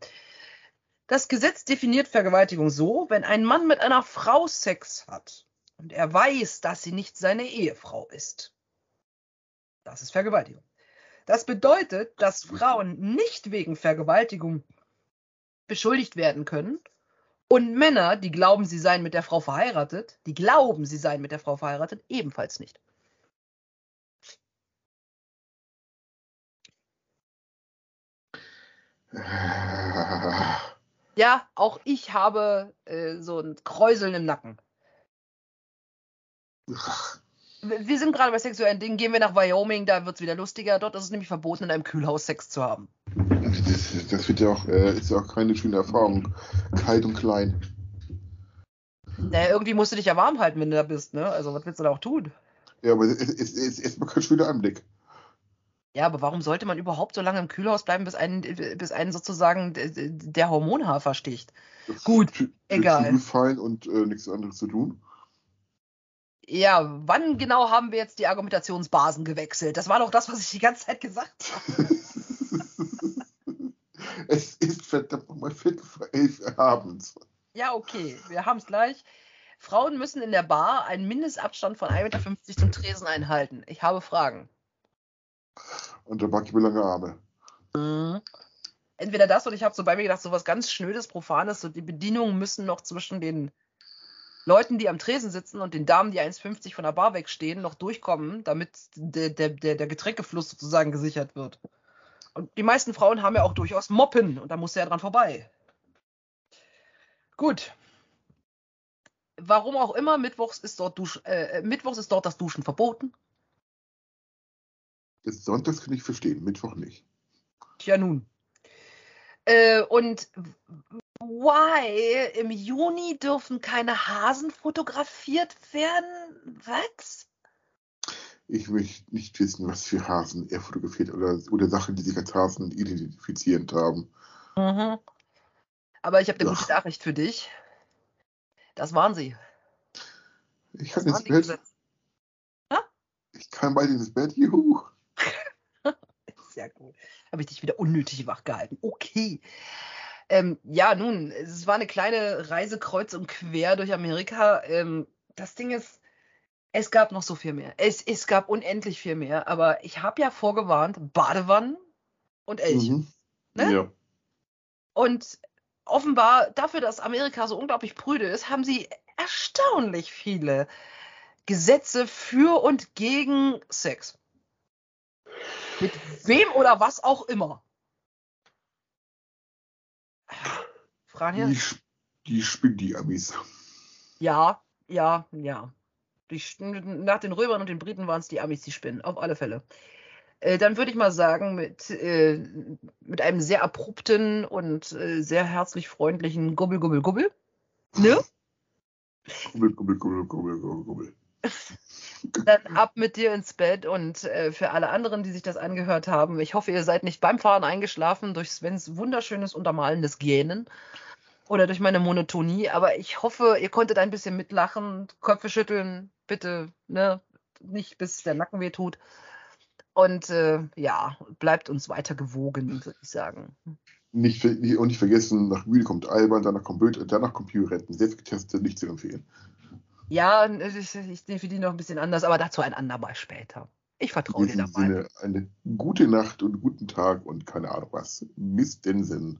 Das Gesetz definiert Vergewaltigung so, wenn ein Mann mit einer Frau Sex hat und er weiß, dass sie nicht seine Ehefrau ist. Das ist Vergewaltigung. Das bedeutet, dass Frauen nicht wegen Vergewaltigung beschuldigt werden können und Männer, die glauben, sie seien mit der Frau verheiratet, die glauben, sie seien mit der Frau verheiratet, ebenfalls nicht. Ja, auch ich habe äh, so ein Kräuseln im Nacken. Wir sind gerade bei sexuellen Dingen. Gehen wir nach Wyoming, da wird es wieder lustiger. Dort ist es nämlich verboten, in einem Kühlhaus Sex zu haben. Das, das wird ja auch, äh, ist ja auch keine schöne Erfahrung. Kalt und klein. Naja, irgendwie musst du dich ja warm halten, wenn du da bist, ne? Also, was willst du da auch tun? Ja, aber es ist, erstmal kein schöner Anblick. Ja, aber warum sollte man überhaupt so lange im Kühlhaus bleiben, bis einen, bis einen sozusagen der Hormonhafer sticht? Gut, für, egal. Und äh, nichts anderes zu tun. Ja, wann genau haben wir jetzt die Argumentationsbasen gewechselt? Das war doch das, was ich die ganze Zeit gesagt habe. es ist verdammt nochmal Viertel vor elf abends. Ja, okay, wir haben es gleich. Frauen müssen in der Bar einen Mindestabstand von 1,50 Meter zum Tresen einhalten. Ich habe Fragen. Und der Bucky lange Arme. Mhm. Entweder das oder ich habe so bei mir gedacht, so was ganz Schnödes, Profanes, so die Bedienungen müssen noch zwischen den Leuten, die am Tresen sitzen und den Damen, die 1,50 von der Bar wegstehen, noch durchkommen, damit der, der, der, der Getränkefluss sozusagen gesichert wird. Und die meisten Frauen haben ja auch durchaus Moppen und da muss er ja dran vorbei. Gut. Warum auch immer, Mittwochs ist dort, Dusch, äh, Mittwochs ist dort das Duschen verboten. Bis Sonntags kann ich verstehen, Mittwoch nicht. Tja, nun. Äh, und Why? Im Juni dürfen keine Hasen fotografiert werden? Was? Ich möchte nicht wissen, was für Hasen er fotografiert oder, oder Sachen, die sich als Hasen identifizierend haben. Mhm. Aber ich habe eine gute Nachricht für dich. Das waren sie. Ich kann ins Bett. Ich kann bald ins Bett, juhu. Sehr gut. Habe ich dich wieder unnötig wach gehalten. Okay. Ähm, ja, nun, es war eine kleine Reise kreuz und quer durch Amerika. Ähm, das Ding ist, es gab noch so viel mehr. Es, es gab unendlich viel mehr. Aber ich habe ja vorgewarnt, Badewannen und Elche. Mhm. Ne? Ja. Und offenbar, dafür, dass Amerika so unglaublich prüde ist, haben sie erstaunlich viele Gesetze für und gegen Sex. Mit wem oder was auch immer. Franja? Die, die spinnen die Amis. Ja, ja, ja. Die, nach den Römern und den Briten waren es die Amis, die spinnen, auf alle Fälle. Äh, dann würde ich mal sagen, mit, äh, mit einem sehr abrupten und äh, sehr herzlich freundlichen Gubbel, Gubbel, Gubbel. Ne? Gubbel, Gubbel, Gubbel, Gubbel, Gubbel, Gubbel. Dann ab mit dir ins Bett und äh, für alle anderen, die sich das angehört haben, ich hoffe, ihr seid nicht beim Fahren eingeschlafen durch Svens wunderschönes untermalendes Gähnen oder durch meine Monotonie, aber ich hoffe, ihr konntet ein bisschen mitlachen, Köpfe schütteln, bitte, ne, nicht bis der Nacken weh tut. Und äh, ja, bleibt uns weiter gewogen, würde ich sagen. Nicht, und nicht vergessen, nach Mühle kommt Alban, danach kommt Bild, danach kommt Pirouetten. Selbst getestet, nicht zu empfehlen. Ja, ich, ich definiere noch ein bisschen anders, aber dazu ein andermal später. Ich vertraue dir dabei. Sinne eine gute Nacht und guten Tag und keine Ahnung was. Bis Sinn.